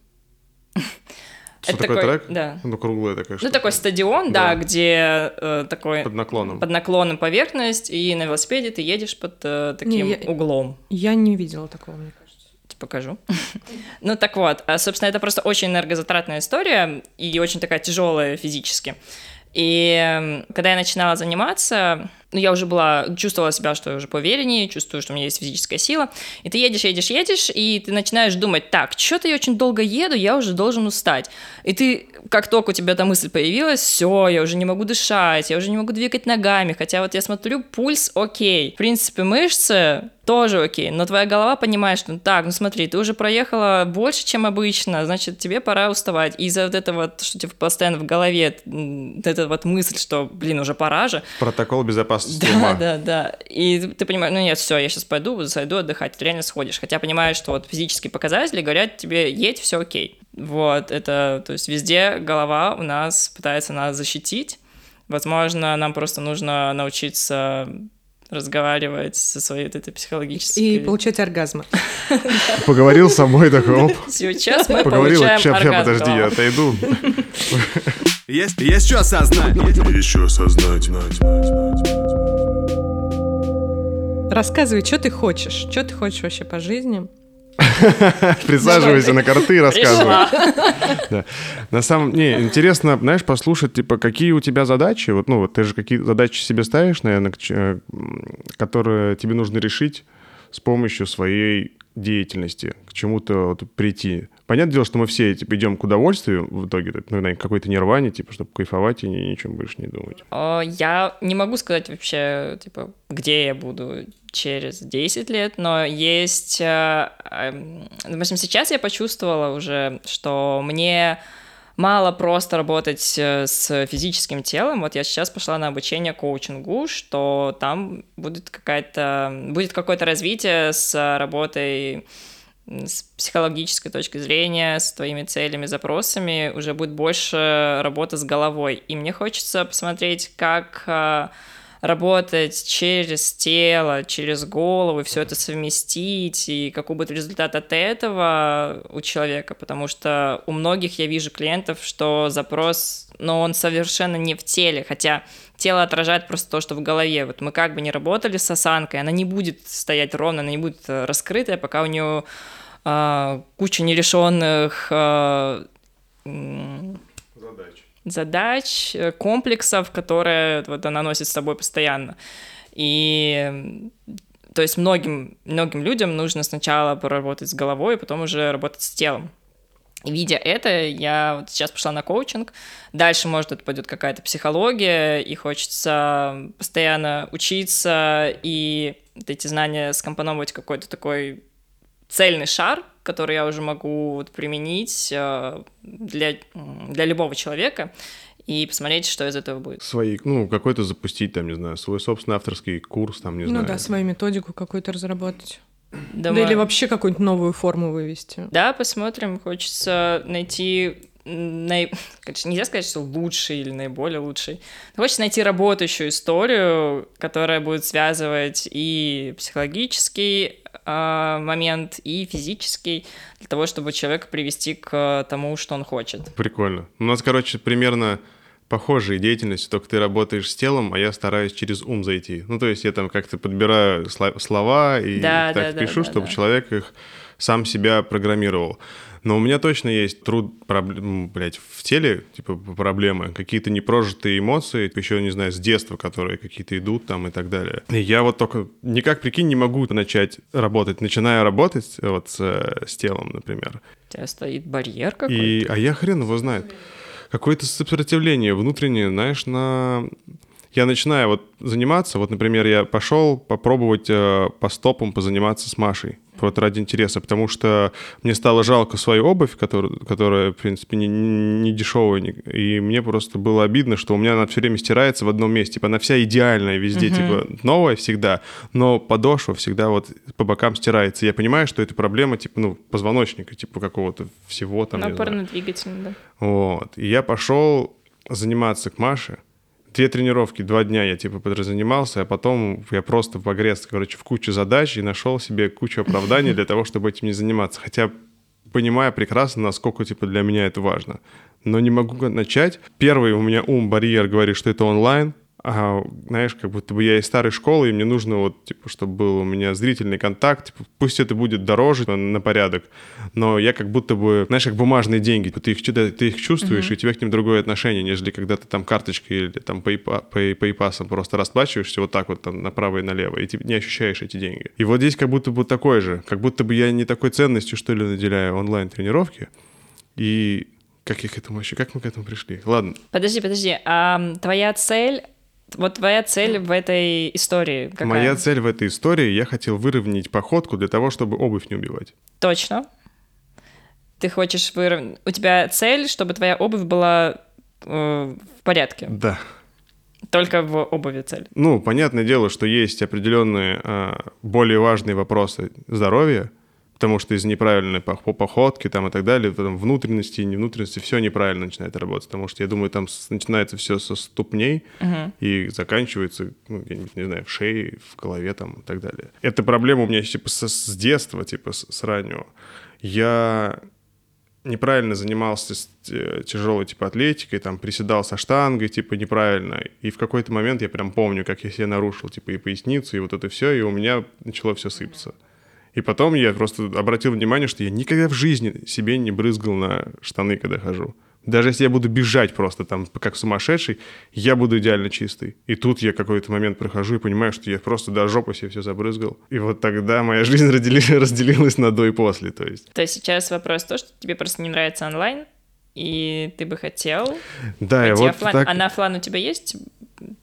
Что Это такое такой- трек? да. Ну, круглая такая Ну, штука. такой стадион, да, Да. где э, такой Под наклоном. под наклоном поверхность, и на велосипеде ты едешь под э, таким я- углом. Я не видела такого, мне кажется. покажу. ну так вот, а, собственно, это просто очень энергозатратная история и очень такая тяжелая физически. И когда я начинала заниматься, ну, я уже была, чувствовала себя, что я уже поувереннее, чувствую, что у меня есть физическая сила. И ты едешь, едешь, едешь, и ты начинаешь думать, так, что-то я очень долго еду, я уже должен устать. И ты, как только у тебя эта мысль появилась, все, я уже не могу дышать, я уже не могу двигать ногами, хотя вот я смотрю, пульс окей. В принципе, мышцы тоже окей, но твоя голова понимает, что так, ну смотри, ты уже проехала больше, чем обычно, значит, тебе пора уставать. И из-за вот этого, что тебе постоянно в голове, вот эта вот мысль, что, блин, уже пора же, Протокол безопасности да, ума. да, да. И ты понимаешь, ну нет, все, я сейчас пойду, зайду отдыхать, ты реально сходишь. Хотя понимаешь, что вот физические показатели говорят тебе, едь, все окей. Вот, это, то есть везде голова у нас пытается нас защитить. Возможно, нам просто нужно научиться разговаривать со своей вот этой психологической... И получать оргазмы. Поговорил с собой такой, оп, Сейчас мы поговорил, оргазм подожди, я отойду. Есть, есть что осознать. Еще осознать. Рассказывай, что ты хочешь? Что ты хочешь вообще по жизни? Присаживайся на карты и рассказывай. Да. На самом не интересно, знаешь, послушать, типа, какие у тебя задачи. Вот, ну, вот ты же какие задачи себе ставишь, наверное, э, которые тебе нужно решить с помощью своей деятельности, к чему-то вот прийти. Понятное дело, что мы все типа, идем к удовольствию в итоге, ну, на какой-то нирване, типа, чтобы кайфовать и ни, о чем больше не думать. О, Я не могу сказать вообще, типа, где я буду через 10 лет, но есть... э, эм, Допустим, сейчас я почувствовала уже, что мне мало просто работать э, с физическим телом. Вот я сейчас пошла на обучение коучингу, что там будет какая-то будет какое-то развитие с работой с психологической точки зрения, с твоими целями, запросами, уже будет больше работа с головой. И мне хочется посмотреть, как а, работать через тело, через голову, все это совместить, и какой будет результат от этого у человека, потому что у многих я вижу клиентов, что запрос, но он совершенно не в теле, хотя тело отражает просто то, что в голове. Вот мы как бы не работали с осанкой, она не будет стоять ровно, она не будет э, раскрытая, пока у нее а, куча нерешенных а, м, задач, э, комплексов, которые вот она носит с собой постоянно. И то есть многим, многим людям нужно сначала поработать с головой, а потом уже работать с телом. Видя это, я вот сейчас пошла на коучинг. Дальше, может, это пойдет какая-то психология, и хочется постоянно учиться и вот эти знания скомпоновать какой-то такой цельный шар, который я уже могу вот применить э, для, для любого человека и посмотреть, что из этого будет. Свои, ну, какой-то запустить, там, не знаю, свой собственный авторский курс, там, не Ну знаю. да, свою методику какую-то разработать. Думаю- Да или вообще какую-нибудь новую форму вывести. Да, посмотрим. Хочется найти конечно, нельзя сказать, что лучший или наиболее лучший. Но Хочется найти работающую историю, которая будет связывать и психологический а, момент, и физический, для того, чтобы человека привести к тому, что он хочет. Прикольно. У нас, короче, примерно похожие деятельности, только ты работаешь с телом, а я стараюсь через ум зайти. Ну, то есть я там как-то подбираю сло- слова и Да, так да, да, пишу, да, чтобы да. человек их сам себя программировал. Но у меня точно есть труд, проблем, блядь, в теле, типа, проблемы, какие-то непрожитые эмоции, еще, не знаю, с детства, которые какие-то идут там и так далее. И я вот только никак, прикинь, не могу начать работать. Начинаю работать вот с, с телом, например. У тебя стоит барьер какой-то. И, а я хрен его знает. Какое-то сопротивление внутреннее, знаешь, на я начинаю вот заниматься, вот, например, я пошел попробовать э, по стопам позаниматься с Машей, вот ради интереса, потому что мне стало жалко свою обувь, которая, которая в принципе, не, не дешевая, и мне просто было обидно, что у меня она все время стирается в одном месте, типа она вся идеальная везде, uh типа новая всегда, но подошва всегда вот по бокам стирается. Я понимаю, что это проблема, типа, ну, позвоночника, типа какого-то всего там. Опорно-двигательный, да. Вот. И я пошел заниматься к Маше, две тренировки, два дня я типа подразанимался, а потом я просто погрез, короче, в кучу задач и нашел себе кучу оправданий для того, чтобы этим не заниматься. Хотя понимая прекрасно, насколько типа для меня это важно. Но не могу начать. Первый у меня ум барьер говорит, что это онлайн а, знаешь, как будто бы я из старой школы, и мне нужно вот, типа, чтобы был у меня зрительный контакт, типа, пусть это будет дороже на порядок, но я как будто бы, знаешь, как бумажные деньги, ты их, ты их чувствуешь, mm-hmm. и у тебя к ним другое отношение, нежели когда ты там карточкой или там PayPass просто расплачиваешься вот так вот там направо и налево, и ты не ощущаешь эти деньги. И вот здесь как будто бы такое же, как будто бы я не такой ценностью, что ли, наделяю онлайн-тренировки, и как я к этому вообще, как мы к этому пришли? Ладно. Подожди, подожди, а твоя цель вот твоя цель в этой истории какая? Моя цель в этой истории, я хотел выровнять походку для того, чтобы обувь не убивать. Точно. Ты хочешь выровнять... У тебя цель, чтобы твоя обувь была э, в порядке? Да. Только в обуви цель? Ну, понятное дело, что есть определенные э, более важные вопросы здоровья, потому что из неправильной походки там и так далее, там внутренности и не внутренности, все неправильно начинает работать, потому что я думаю, там начинается все со ступней uh-huh. и заканчивается, ну, я не, знаю, в шее, в голове там и так далее. Эта проблема у меня типа с, с детства, типа с, с раннего. Я неправильно занимался э, тяжелой типа атлетикой, там приседал со штангой, типа неправильно. И в какой-то момент я прям помню, как я себе нарушил типа и поясницу, и вот это все, и у меня начало все сыпаться. И потом я просто обратил внимание, что я никогда в жизни себе не брызгал на штаны, когда хожу. Даже если я буду бежать просто там как сумасшедший, я буду идеально чистый. И тут я какой-то момент прохожу и понимаю, что я просто до жопы себе все забрызгал. И вот тогда моя жизнь разделилась на до и после. То есть. То есть сейчас вопрос то, что тебе просто не нравится онлайн, и ты бы хотел да, и вот офлайн. Так... А на офлайн у тебя есть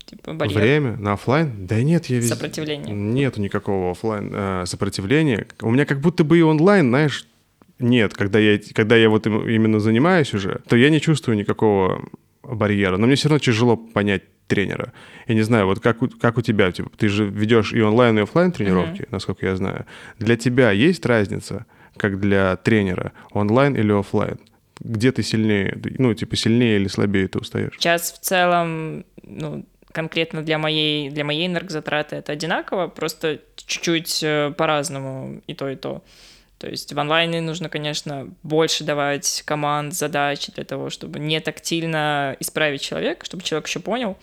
типа барьер? Время на офлайн? Да нет, я везде... Сопротивление? Нету никакого офлайн э, сопротивления. У меня как будто бы и онлайн, знаешь, нет. Когда я, когда я вот именно занимаюсь уже, то я не чувствую никакого барьера. Но мне все равно тяжело понять тренера. Я не знаю, вот как у, как у тебя, типа, ты же ведешь и онлайн, и офлайн тренировки, uh-huh. насколько я знаю. Для тебя есть разница, как для тренера, онлайн или офлайн? Где ты сильнее, ну, типа, сильнее или слабее ты устаешь? Сейчас в целом, ну, конкретно для моей, для моей энергозатраты это одинаково, просто чуть-чуть э, по-разному и то, и то. То есть в онлайне нужно, конечно, больше давать команд, задач для того, чтобы не тактильно исправить человека, чтобы человек еще понял,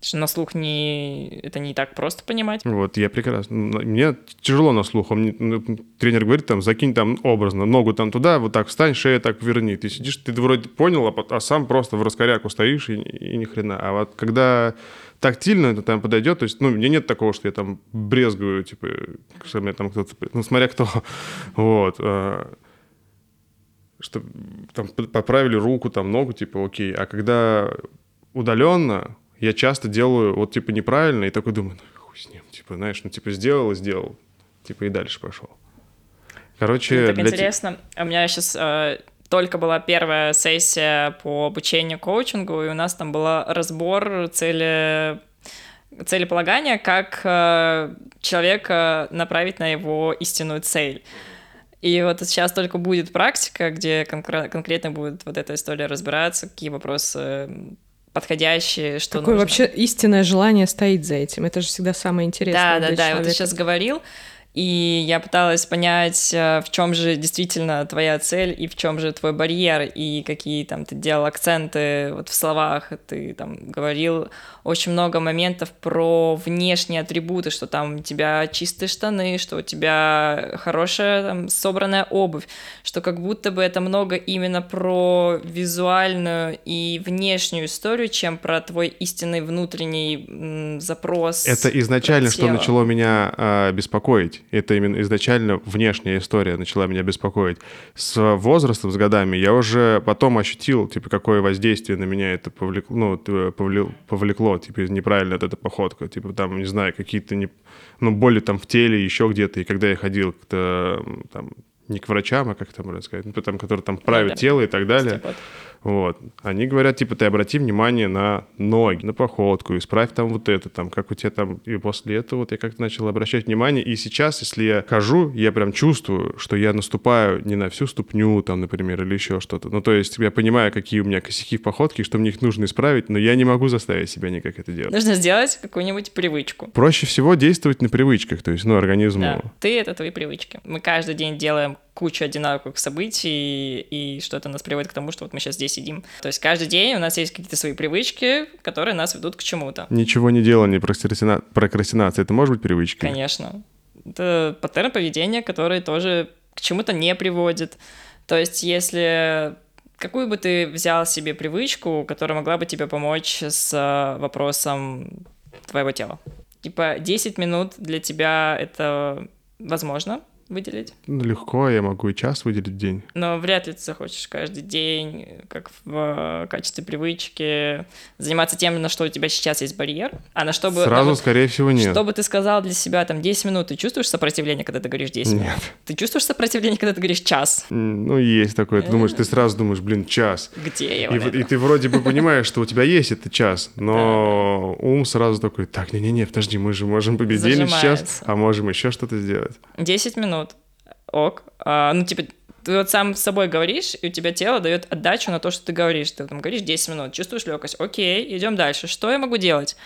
что на слух не... это не так просто понимать. Вот, я прекрасно. Мне тяжело на слух. Он мне, ну, тренер говорит, там, закинь там образно, ногу там туда, вот так встань, шею так верни. Ты сидишь, ты вроде понял, а, а сам просто в раскоряку стоишь и, и ни хрена. А вот когда тактильно это там подойдет, то есть, ну, мне нет такого, что я там брезгую, типа, что мне там кто-то... Ну, смотря кто. Вот. А, что там поправили руку, там, ногу, типа, окей. А когда удаленно, я часто делаю вот типа неправильно и такой думаю, ну хуй с ним, типа, знаешь, ну типа сделал и сделал, типа и дальше пошел. Короче, ну, так интересно. Те... У меня сейчас э, только была первая сессия по обучению коучингу, и у нас там был разбор цели целеполагания, как э, человека направить на его истинную цель. И вот сейчас только будет практика, где конкр- конкретно будет вот эта история разбираться, какие вопросы подходящие, что Какое нужно. вообще истинное желание стоит за этим. Это же всегда самое интересное. Да, да, да. Вот ты сейчас говорил. И я пыталась понять, э, в чем же действительно твоя цель и в чем же твой барьер, и какие там ты делал акценты вот в словах, ты там говорил очень много моментов про внешние атрибуты, что там у тебя чистые штаны, что у тебя хорошая там собранная обувь, что как будто бы это много именно про визуальную и внешнюю историю, чем про твой истинный внутренний м, запрос. Это изначально, что начало меня а, беспокоить. Это именно изначально внешняя история начала меня беспокоить. С возрастом, с годами я уже потом ощутил, типа, какое воздействие на меня это повлекло, ну, т- типа, неправильно вот эта походка, типа, там, не знаю, какие-то, не, ну, боли там в теле, еще где-то, и когда я ходил к, там, не к врачам, а как там можно сказать, ну, там, которые там правят да. тело и так далее. Остеопат. Вот. Они говорят, типа, ты обрати внимание на ноги, на походку, исправь там вот это, там, как у тебя там... И после этого вот я как-то начал обращать внимание. И сейчас, если я хожу, я прям чувствую, что я наступаю не на всю ступню, там, например, или еще что-то. Ну, то есть я понимаю, какие у меня косяки в походке, что мне их нужно исправить, но я не могу заставить себя никак это делать. Нужно сделать какую-нибудь привычку. Проще всего действовать на привычках, то есть, ну, организму... Да, ты — это твои привычки. Мы каждый день делаем кучу одинаковых событий, и что это нас приводит к тому, что вот мы сейчас здесь сидим. То есть каждый день у нас есть какие-то свои привычки, которые нас ведут к чему-то. Ничего не делание, прокрастина... прокрастинация, это может быть привычкой? Конечно. Это паттерн поведения, который тоже к чему-то не приводит. То есть если какую бы ты взял себе привычку, которая могла бы тебе помочь с э, вопросом твоего тела? Типа 10 минут для тебя это возможно выделить? Ну, легко, я могу и час выделить в день. Но вряд ли ты захочешь каждый день, как в э, качестве привычки, заниматься тем, на что у тебя сейчас есть барьер, а на что бы... Сразу, вот- скорее всего, нет. Что бы ты сказал для себя там 10 минут? Ты чувствуешь сопротивление, когда ты говоришь 10 минут? Нет. Ты чувствуешь сопротивление, когда ты говоришь час? Ну, есть такое. Ты думаешь, ты сразу думаешь, блин, час. Где я И, и ты вроде бы понимаешь, что у тебя есть этот час, но ум сразу такой, так, не-не-не, подожди, мы же можем победить сейчас, а можем еще что-то сделать. 10 минут. Ок. А, ну, типа, ты вот сам с собой говоришь, и у тебя тело дает отдачу на то, что ты говоришь. Ты там говоришь 10 минут, чувствуешь легкость. Окей, идем дальше. Что я могу делать?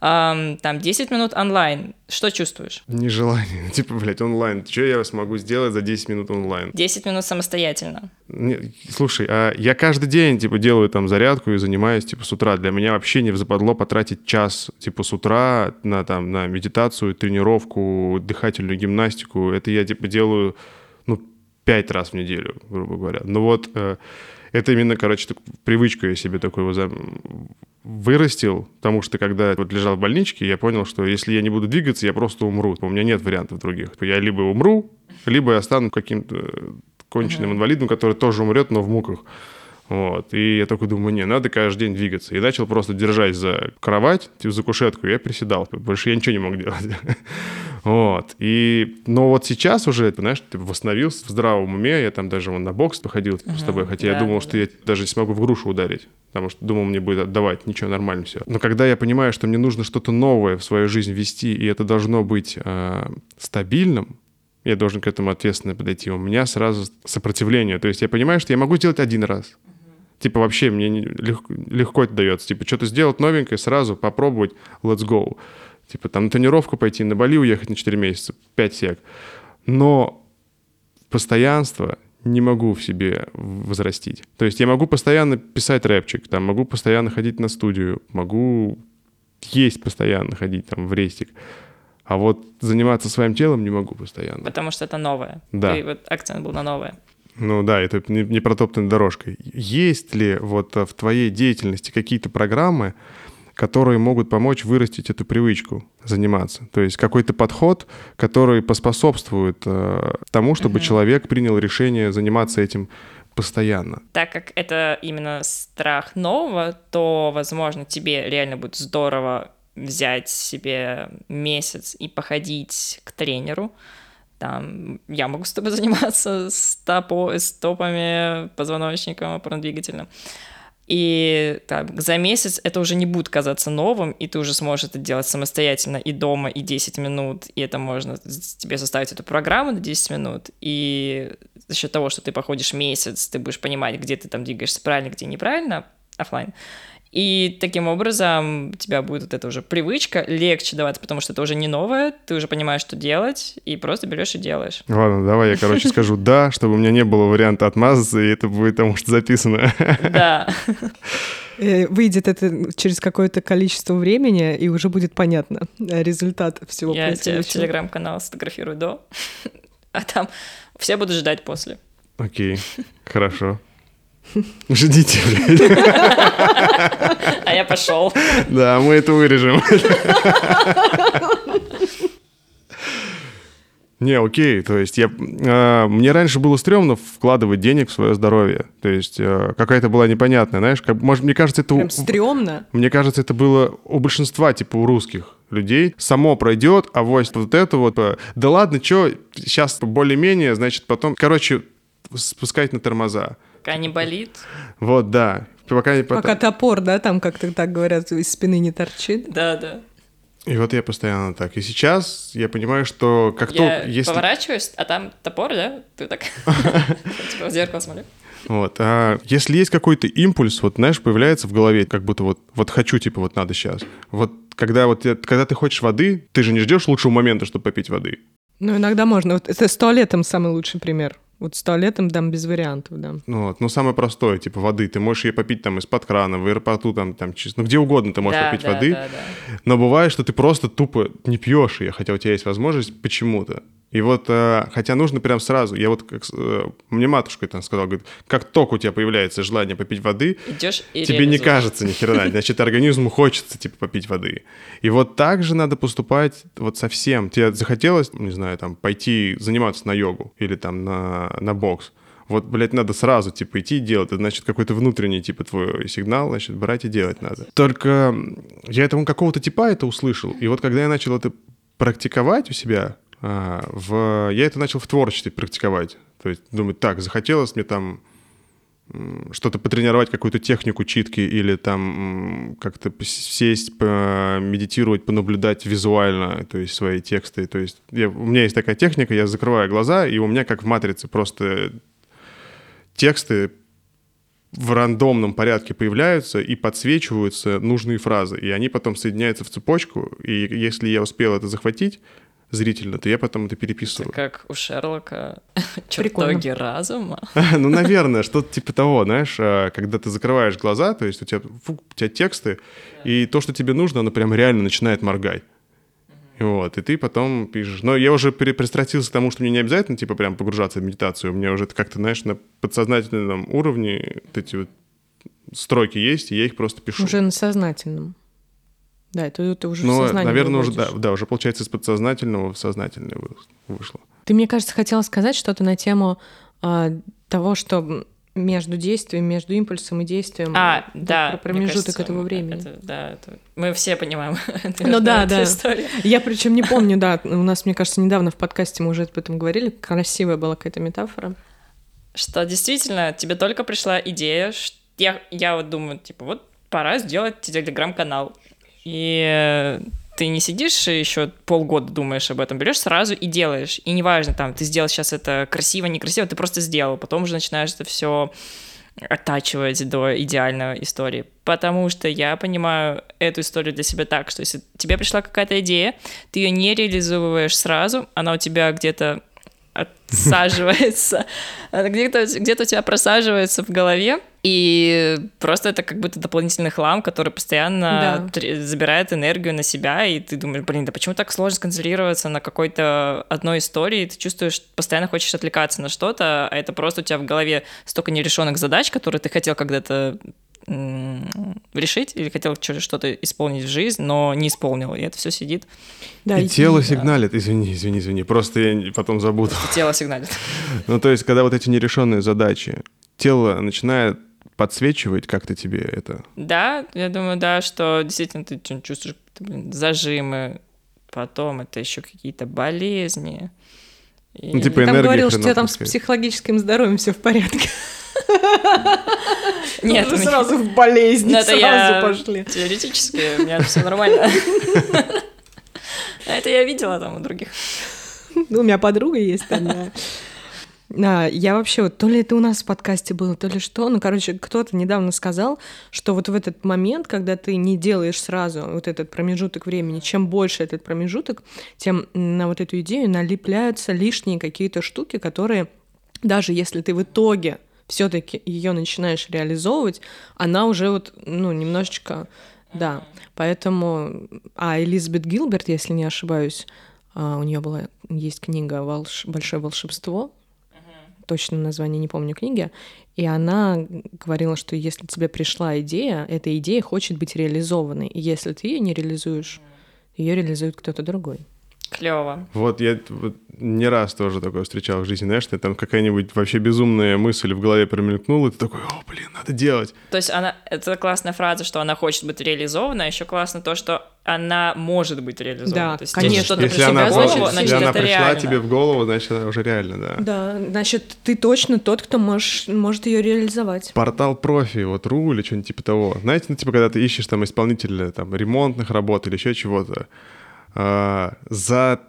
Ам, там 10 минут онлайн. Что чувствуешь? Нежелание. Типа, блядь, онлайн. Что я смогу сделать за 10 минут онлайн? 10 минут самостоятельно. Не, слушай, а я каждый день, типа, делаю там зарядку и занимаюсь, типа, с утра. Для меня вообще не западло потратить час, типа, с утра на, там, на медитацию, тренировку, дыхательную гимнастику. Это я, типа, делаю, ну, пять раз в неделю, грубо говоря. Ну вот, э, это именно, короче, так- привычку я себе такой воза- вырастил, потому что когда вот лежал в больничке, я понял, что если я не буду двигаться, я просто умру. У меня нет вариантов других. Я либо умру, либо я стану каким-то э, конченным инвалидом, который тоже умрет, но в муках. Вот. И я такой думаю, не, надо каждый день двигаться. И начал просто держать за кровать, типа, за кушетку, и я приседал. Больше я ничего не мог делать. Вот. И, но вот сейчас уже, ты знаешь, ты восстановился в здравом уме. Я там даже вон на бокс походил типа, с тобой, хотя я Да, думал, да, что я даже не смогу в грушу ударить. Потому что думал, мне будет отдавать. Ничего, нормально все. Но когда я понимаю, что мне нужно что-то новое в свою жизнь ввести, и это должно быть э, стабильным, я должен к этому ответственно подойти. У меня сразу сопротивление. То есть я понимаю, что я могу сделать один раз. Типа вообще мне не- легко, легко это дается. Типа что-то сделать новенькое, сразу попробовать, let's go. Типа там на тренировку пойти, на Бали уехать на 4 месяца, 5 сек. Но постоянство не могу в себе возрастить. То есть я могу постоянно писать рэпчик, там, могу постоянно ходить на студию, могу есть постоянно ходить там в рестик. А вот заниматься своим телом не могу постоянно. Потому что это новое. Да. Ты вот акцент был на новое. Ну да, это не, не протоптанной дорожкой. Есть ли вот э, в твоей деятельности какие-то программы, которые могут помочь вырастить эту привычку заниматься? То есть какой-то подход, который поспособствует э, тому, чтобы человек принял решение заниматься этим постоянно. Так как это именно страх нового, то, возможно, тебе реально будет здорово взять себе месяц и походить к тренеру. Там я могу с тобой заниматься стопо, стопами, позвоночником, опорно-двигательным. И так, за месяц это уже не будет казаться новым, и ты уже сможешь это делать самостоятельно и дома, и 10 минут, и это можно тебе составить эту программу на 10 минут, и за счет того, что ты походишь месяц, ты будешь понимать, где ты там двигаешься правильно, где неправильно, оффлайн. И таким образом у тебя будет вот эта уже привычка легче даваться, потому что это уже не новое, ты уже понимаешь, что делать, и просто берешь и делаешь. Ладно, давай я, короче, скажу «да», чтобы у меня не было варианта отмазаться, и это будет потому что записано. Да. Э, Выйдет это через какое-то количество времени, и уже будет понятно э, результат всего Я тебе в телеграм-канал сфотографирую до, а там все будут ждать после. Окей, хорошо. Ждите, блядь. А я пошел. Да, мы это вырежем. Не, окей, то есть я, э, мне раньше было стрёмно вкладывать денег в свое здоровье, то есть э, какая-то была непонятная, знаешь, как, может, мне кажется, это... Прям стрёмно. Мне кажется, это было у большинства, типа, у русских людей. Само пройдет, а вот, вот это вот... э, Да ладно, что, сейчас более-менее, значит, потом... Короче, спускать на тормоза. Пока не болит. Вот, да. Пока не потом- Пока топор, да, там как-то так говорят, из спины не торчит. Да, да. И вот я постоянно так. И сейчас я понимаю, что как Я только... Если... поворачиваюсь, а там топор, да? Ты так типа в зеркало смотрю. Вот. А если есть какой-то импульс, вот, знаешь, появляется в голове, как будто вот, вот хочу, типа, вот надо сейчас. Вот когда, вот, когда ты хочешь воды, ты же не ждешь лучшего момента, чтобы попить воды. Ну, иногда можно. Вот это с туалетом самый лучший пример. Вот с туалетом там без вариантов, да. Ну, вот. ну, самое простое, типа воды. Ты можешь ее попить там из-под крана, в аэропорту, там, там, чис- ну, где угодно ты можешь Да, попить да, воды. да, да. Но бывает, что ты просто тупо не пьешь ее, хотя у тебя есть возможность почему-то. И вот, э, хотя нужно прям сразу, я вот, как, э, мне матушка там сказала, говорит, как только у тебя появляется желание попить воды, Идешь и тебе не кажется ни хера, значит, организму хочется, типа, попить воды. И вот так же надо поступать вот со всем. Тебе захотелось, не знаю, там, пойти заниматься на йогу или там на, на бокс. Вот, блядь, надо сразу, типа, идти и делать. Это, значит, какой-то внутренний, типа, твой сигнал, значит, брать и делать надо. Только я этому какого-то типа это услышал. И вот когда я начал это практиковать у себя, в... я это начал в творчестве практиковать. То есть думать, так, захотелось мне там что-то потренировать, какую-то технику читки или там как-то сесть, медитировать, понаблюдать визуально, то есть свои тексты. То есть я- у меня есть такая техника, я закрываю глаза, и у меня как в «Матрице» просто тексты в рандомном порядке появляются и подсвечиваются нужные фразы, и они потом соединяются в цепочку, и если я успел это захватить зрительно, то я потом это переписываю. Это как у Шерлока чертоги разума. Ну, наверное, что-то типа того, знаешь, а, когда ты закрываешь глаза, то есть у тебя, фу, у тебя тексты, и то, что тебе нужно, оно прям реально начинает моргать. И Вот, и ты потом пишешь. Но я уже пристрастился к тому, что мне не обязательно, типа, прям погружаться в медитацию. У меня уже это как-то, знаешь, на подсознательном уровне вот эти вот строки есть, и я их просто пишу. Уже на сознательном. Да, это ты уже в ну, сознание наверное, уже, да, выводишь. да, уже получается из подсознательного в сознательное вы- вышло. Ты, мне кажется, хотела сказать что-то на тему а, того, что между действием, между импульсом и действием А, вот да. про промежуток кажется, этого времени. это- да, это- мы все понимаем. Ну да, да. историю. Я причем не помню, да, у нас, мне кажется, недавно в подкасте мы уже об этом говорили, красивая была какая-то метафора. Что действительно, тебе только пришла идея, ш- я, я вот думаю, типа, вот пора сделать телеграм-канал. И ты не сидишь еще полгода думаешь об этом, берешь сразу и делаешь. И неважно, там, ты сделал сейчас это красиво, некрасиво, ты просто сделал. Потом уже начинаешь это все оттачивать до идеальной истории. Потому что я понимаю эту историю для себя так, что если тебе пришла какая-то идея, ты ее не реализовываешь сразу, она у тебя где-то отсаживается, где-то, где-то у тебя просаживается в голове, и просто это как будто дополнительный хлам, который постоянно Да. забирает энергию на себя, и ты думаешь, блин, да почему так сложно сконцентрироваться на какой-то одной истории, и ты чувствуешь, постоянно хочешь отвлекаться на что-то, а это просто у тебя в голове столько нерешенных задач, которые ты хотел когда-то решить или хотел что-то исполнить в жизнь, но не исполнил, и это все сидит, Да, и тело сигналит, извини, извини, извини, просто я потом забуду. и тело сигналит. Ну, то есть, когда вот эти нерешенные задачи, тело начинает подсвечивать как-то тебе это. Да, я думаю, да, что действительно ты чувствуешь блин, зажимы, потом это еще какие-то болезни. И- Ну, типа, Ты там говорил, что у тебя там с психологическим здоровьем все в порядке. Нет, у Уже меня- сразу в болезни, Ну, сразу пошли. теоретически, у меня все нормально. А это я видела там у других. Ну, у меня подруга есть одна. Да, я вообще, вот, то ли это у нас в подкасте было, то ли что, ну, короче, кто-то недавно сказал, что вот в этот момент, когда ты не делаешь сразу вот этот промежуток времени, чем больше этот промежуток, тем на вот эту идею налепляются лишние какие-то штуки, которые даже если ты в итоге все-таки ее начинаешь реализовывать, она уже вот, ну, немножечко, да. Поэтому, а Элизабет Гилберт, если не ошибаюсь, а, у нее была есть книга Волш... "Большое волшебство", точно название не помню книги, и она говорила, что если тебе пришла идея, эта идея хочет быть реализованной, и если ты ее не реализуешь, ее реализует кто-то другой. Клево. Вот я вот не раз тоже такое встречал в жизни, знаешь, что там какая-нибудь вообще безумная мысль в голове промелькнула, и ты такой, о, блин, надо делать. То есть она, это классная фраза, что она хочет быть реализована, а еще классно то, что она может быть реализована. Да, то есть конечно. если что-то Если она, в голову, если значит, она это пришла реально. тебе в голову, значит, она уже реально, да. Да, значит, ты точно тот, кто можешь, может ее реализовать. Портал профи, вот ру или что-нибудь типа того. Знаете, ну типа когда ты ищешь там исполнителя там ремонтных работ или еще чего-то, а, за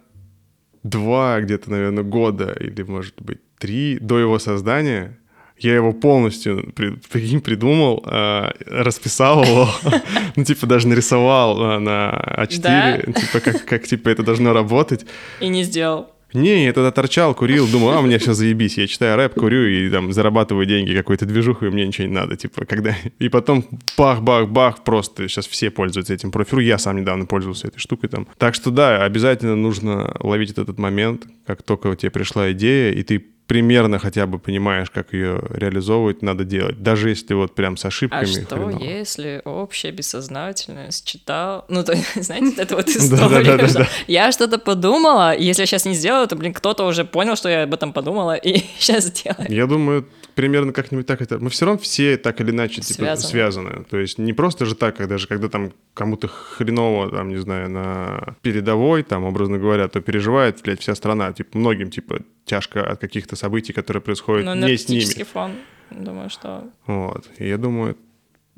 два где-то, наверное, года или, может быть, три до его создания я его полностью при- прикинь, придумал, а, расписал его, ну, типа, даже нарисовал а, на А4, типа, как, как, типа, это должно работать. И не сделал. Не, я тогда торчал, курил, думал, а, мне сейчас заебись, я читаю рэп, курю и там зарабатываю деньги какой-то движухой, и мне ничего не надо, типа, когда... И потом бах-бах-бах, просто сейчас все пользуются этим профилем, я сам недавно пользовался этой штукой там. Так что да, обязательно нужно ловить этот момент, как только у тебя пришла идея, и ты примерно хотя бы понимаешь, как ее реализовывать, надо делать. Даже если вот прям с А ошибками. что, хреново. если общее бессознательное считал... Ну, то, знаете, эта вот история, я что-то подумала, если я сейчас не сделаю, то, блин, кто-то уже понял, что я об этом подумала, и сейчас сделает. Я думаю, примерно как-нибудь так это... Мы все равно все так или иначе типа, Связаны. связаны. То есть не просто же так, когда же, когда там кому-то хреново, там, не знаю, на передовой, там, образно говоря, то переживает, блядь, вся страна. Типа многим, типа, тяжко от каких-то событий, которые происходят Ну, не с ними. фон, думаю, что... Вот. И я думаю,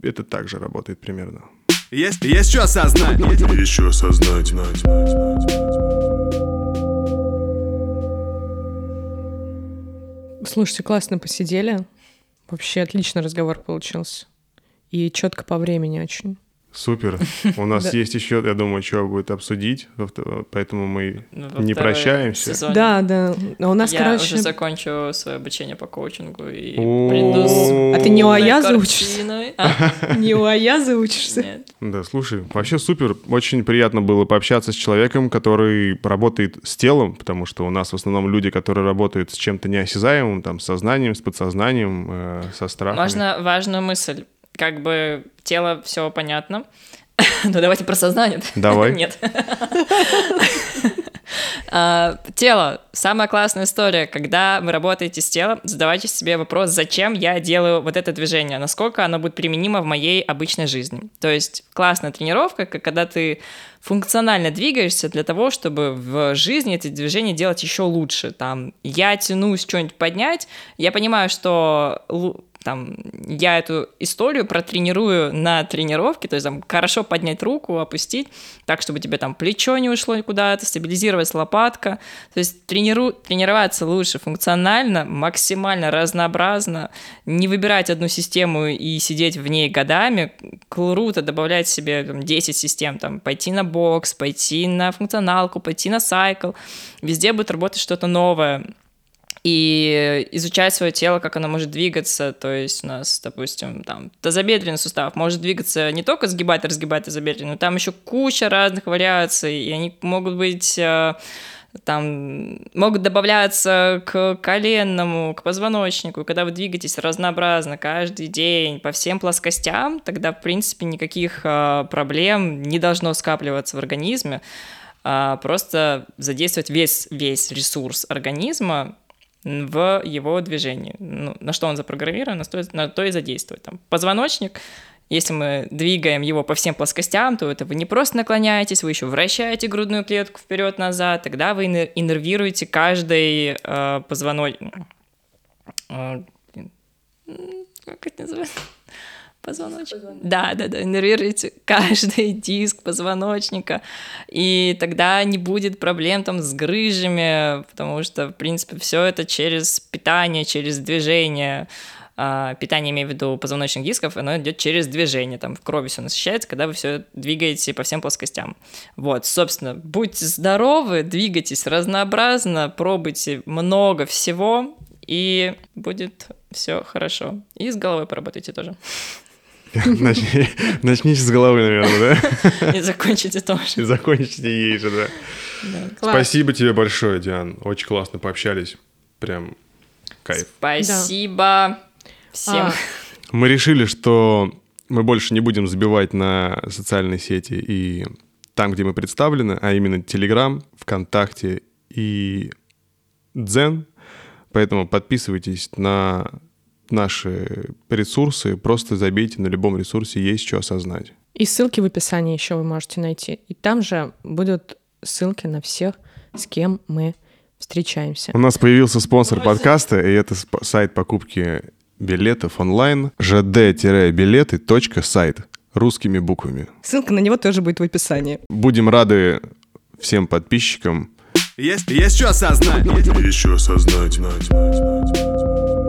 это также работает примерно. Есть, есть что осознать. Еще осознать, знать, знать, знать. Слушайте, классно посидели. Вообще отличный разговор получился. И четко по времени очень. Супер. У нас есть еще, я думаю, что будет обсудить, вто- поэтому мы Ну, не прощаемся. Да, да. А у нас, я короче... уже закончу свое обучение по коучингу и О. приду с А ты не у Аяза учишься? А? Не у Аяза учишься? Да, слушай, вообще супер. Очень приятно было пообщаться с человеком, который работает с телом, потому что у нас в основном люди, которые работают с чем-то неосязаемым, там, с сознанием, с подсознанием, э, со страхами. Можно важную мысль. Как бы тело все понятно. Ну давайте про сознание. Давай. Нет. А, Тело. Самая классная история. Когда вы работаете с телом, задавайте себе вопрос, зачем я делаю вот это движение, насколько оно будет применимо в моей обычной жизни. То есть классная тренировка, когда ты функционально двигаешься для того, чтобы в жизни эти движения делать еще лучше. Там я тянусь что-нибудь поднять, я понимаю, что там, я эту историю протренирую на тренировке, то есть там хорошо поднять руку, опустить, так, чтобы тебе там плечо не ушло куда-то, стабилизировать лопатка. То есть трениру... тренироваться лучше функционально, максимально разнообразно, не выбирать одну систему и сидеть в ней годами. Круто добавлять себе там, 10 систем, там, пойти на бокс, пойти на функционалку, пойти на сайкл. Везде будет работать что-то новое и изучать свое тело, как оно может двигаться. То есть у нас, допустим, там тазобедренный сустав может двигаться не только сгибать и разгибать тазобедренный, но там еще куча разных вариаций, и они могут быть э, там могут добавляться к коленному, к позвоночнику. Когда вы двигаетесь разнообразно каждый день по всем плоскостям, тогда, в принципе, никаких э, проблем не должно скапливаться в организме. А просто задействовать весь, весь ресурс организма в его движении. Ну, на что он запрограммирован, на то, на то и задействовать. Там, позвоночник, если мы двигаем его по всем плоскостям, то это вы не просто наклоняетесь, вы еще вращаете грудную клетку вперед-назад, тогда вы иннер- иннервируете каждый э, позвоночник. Э, как это называется? Позвоночник. Да, да, да, иннервируйте каждый диск позвоночника, и тогда не будет проблем там с грыжами, потому что, в принципе, все это через питание, через движение. А, питание, имею в виду позвоночных дисков, оно идет через движение, там в крови все насыщается, когда вы все двигаете по всем плоскостям. Вот, собственно, будьте здоровы, двигайтесь разнообразно, пробуйте много всего, и будет все хорошо. И с головой поработайте тоже. Начни- Начните с головы, наверное, да? И закончите тоже. И закончите ей же, да. Спасибо тебе большое, Диан. Очень классно пообщались. Прям кайф. Спасибо всем. А, Мы решили, что мы больше не будем забивать на социальные сети и там, где мы представлены, а именно Телеграм, ВКонтакте и Дзен. Поэтому подписывайтесь на наши ресурсы, просто забейте на любом ресурсе, есть что осознать. И ссылки в описании еще вы можете найти. И там же будут ссылки на всех, с кем мы встречаемся. У нас появился спонсор подкаста, и это сайт покупки билетов онлайн жд-билеты.сайт русскими буквами. Ссылка на него тоже будет в описании. Будем рады всем подписчикам Есть, есть что осознать. Еще осознать, знать, знать, знать.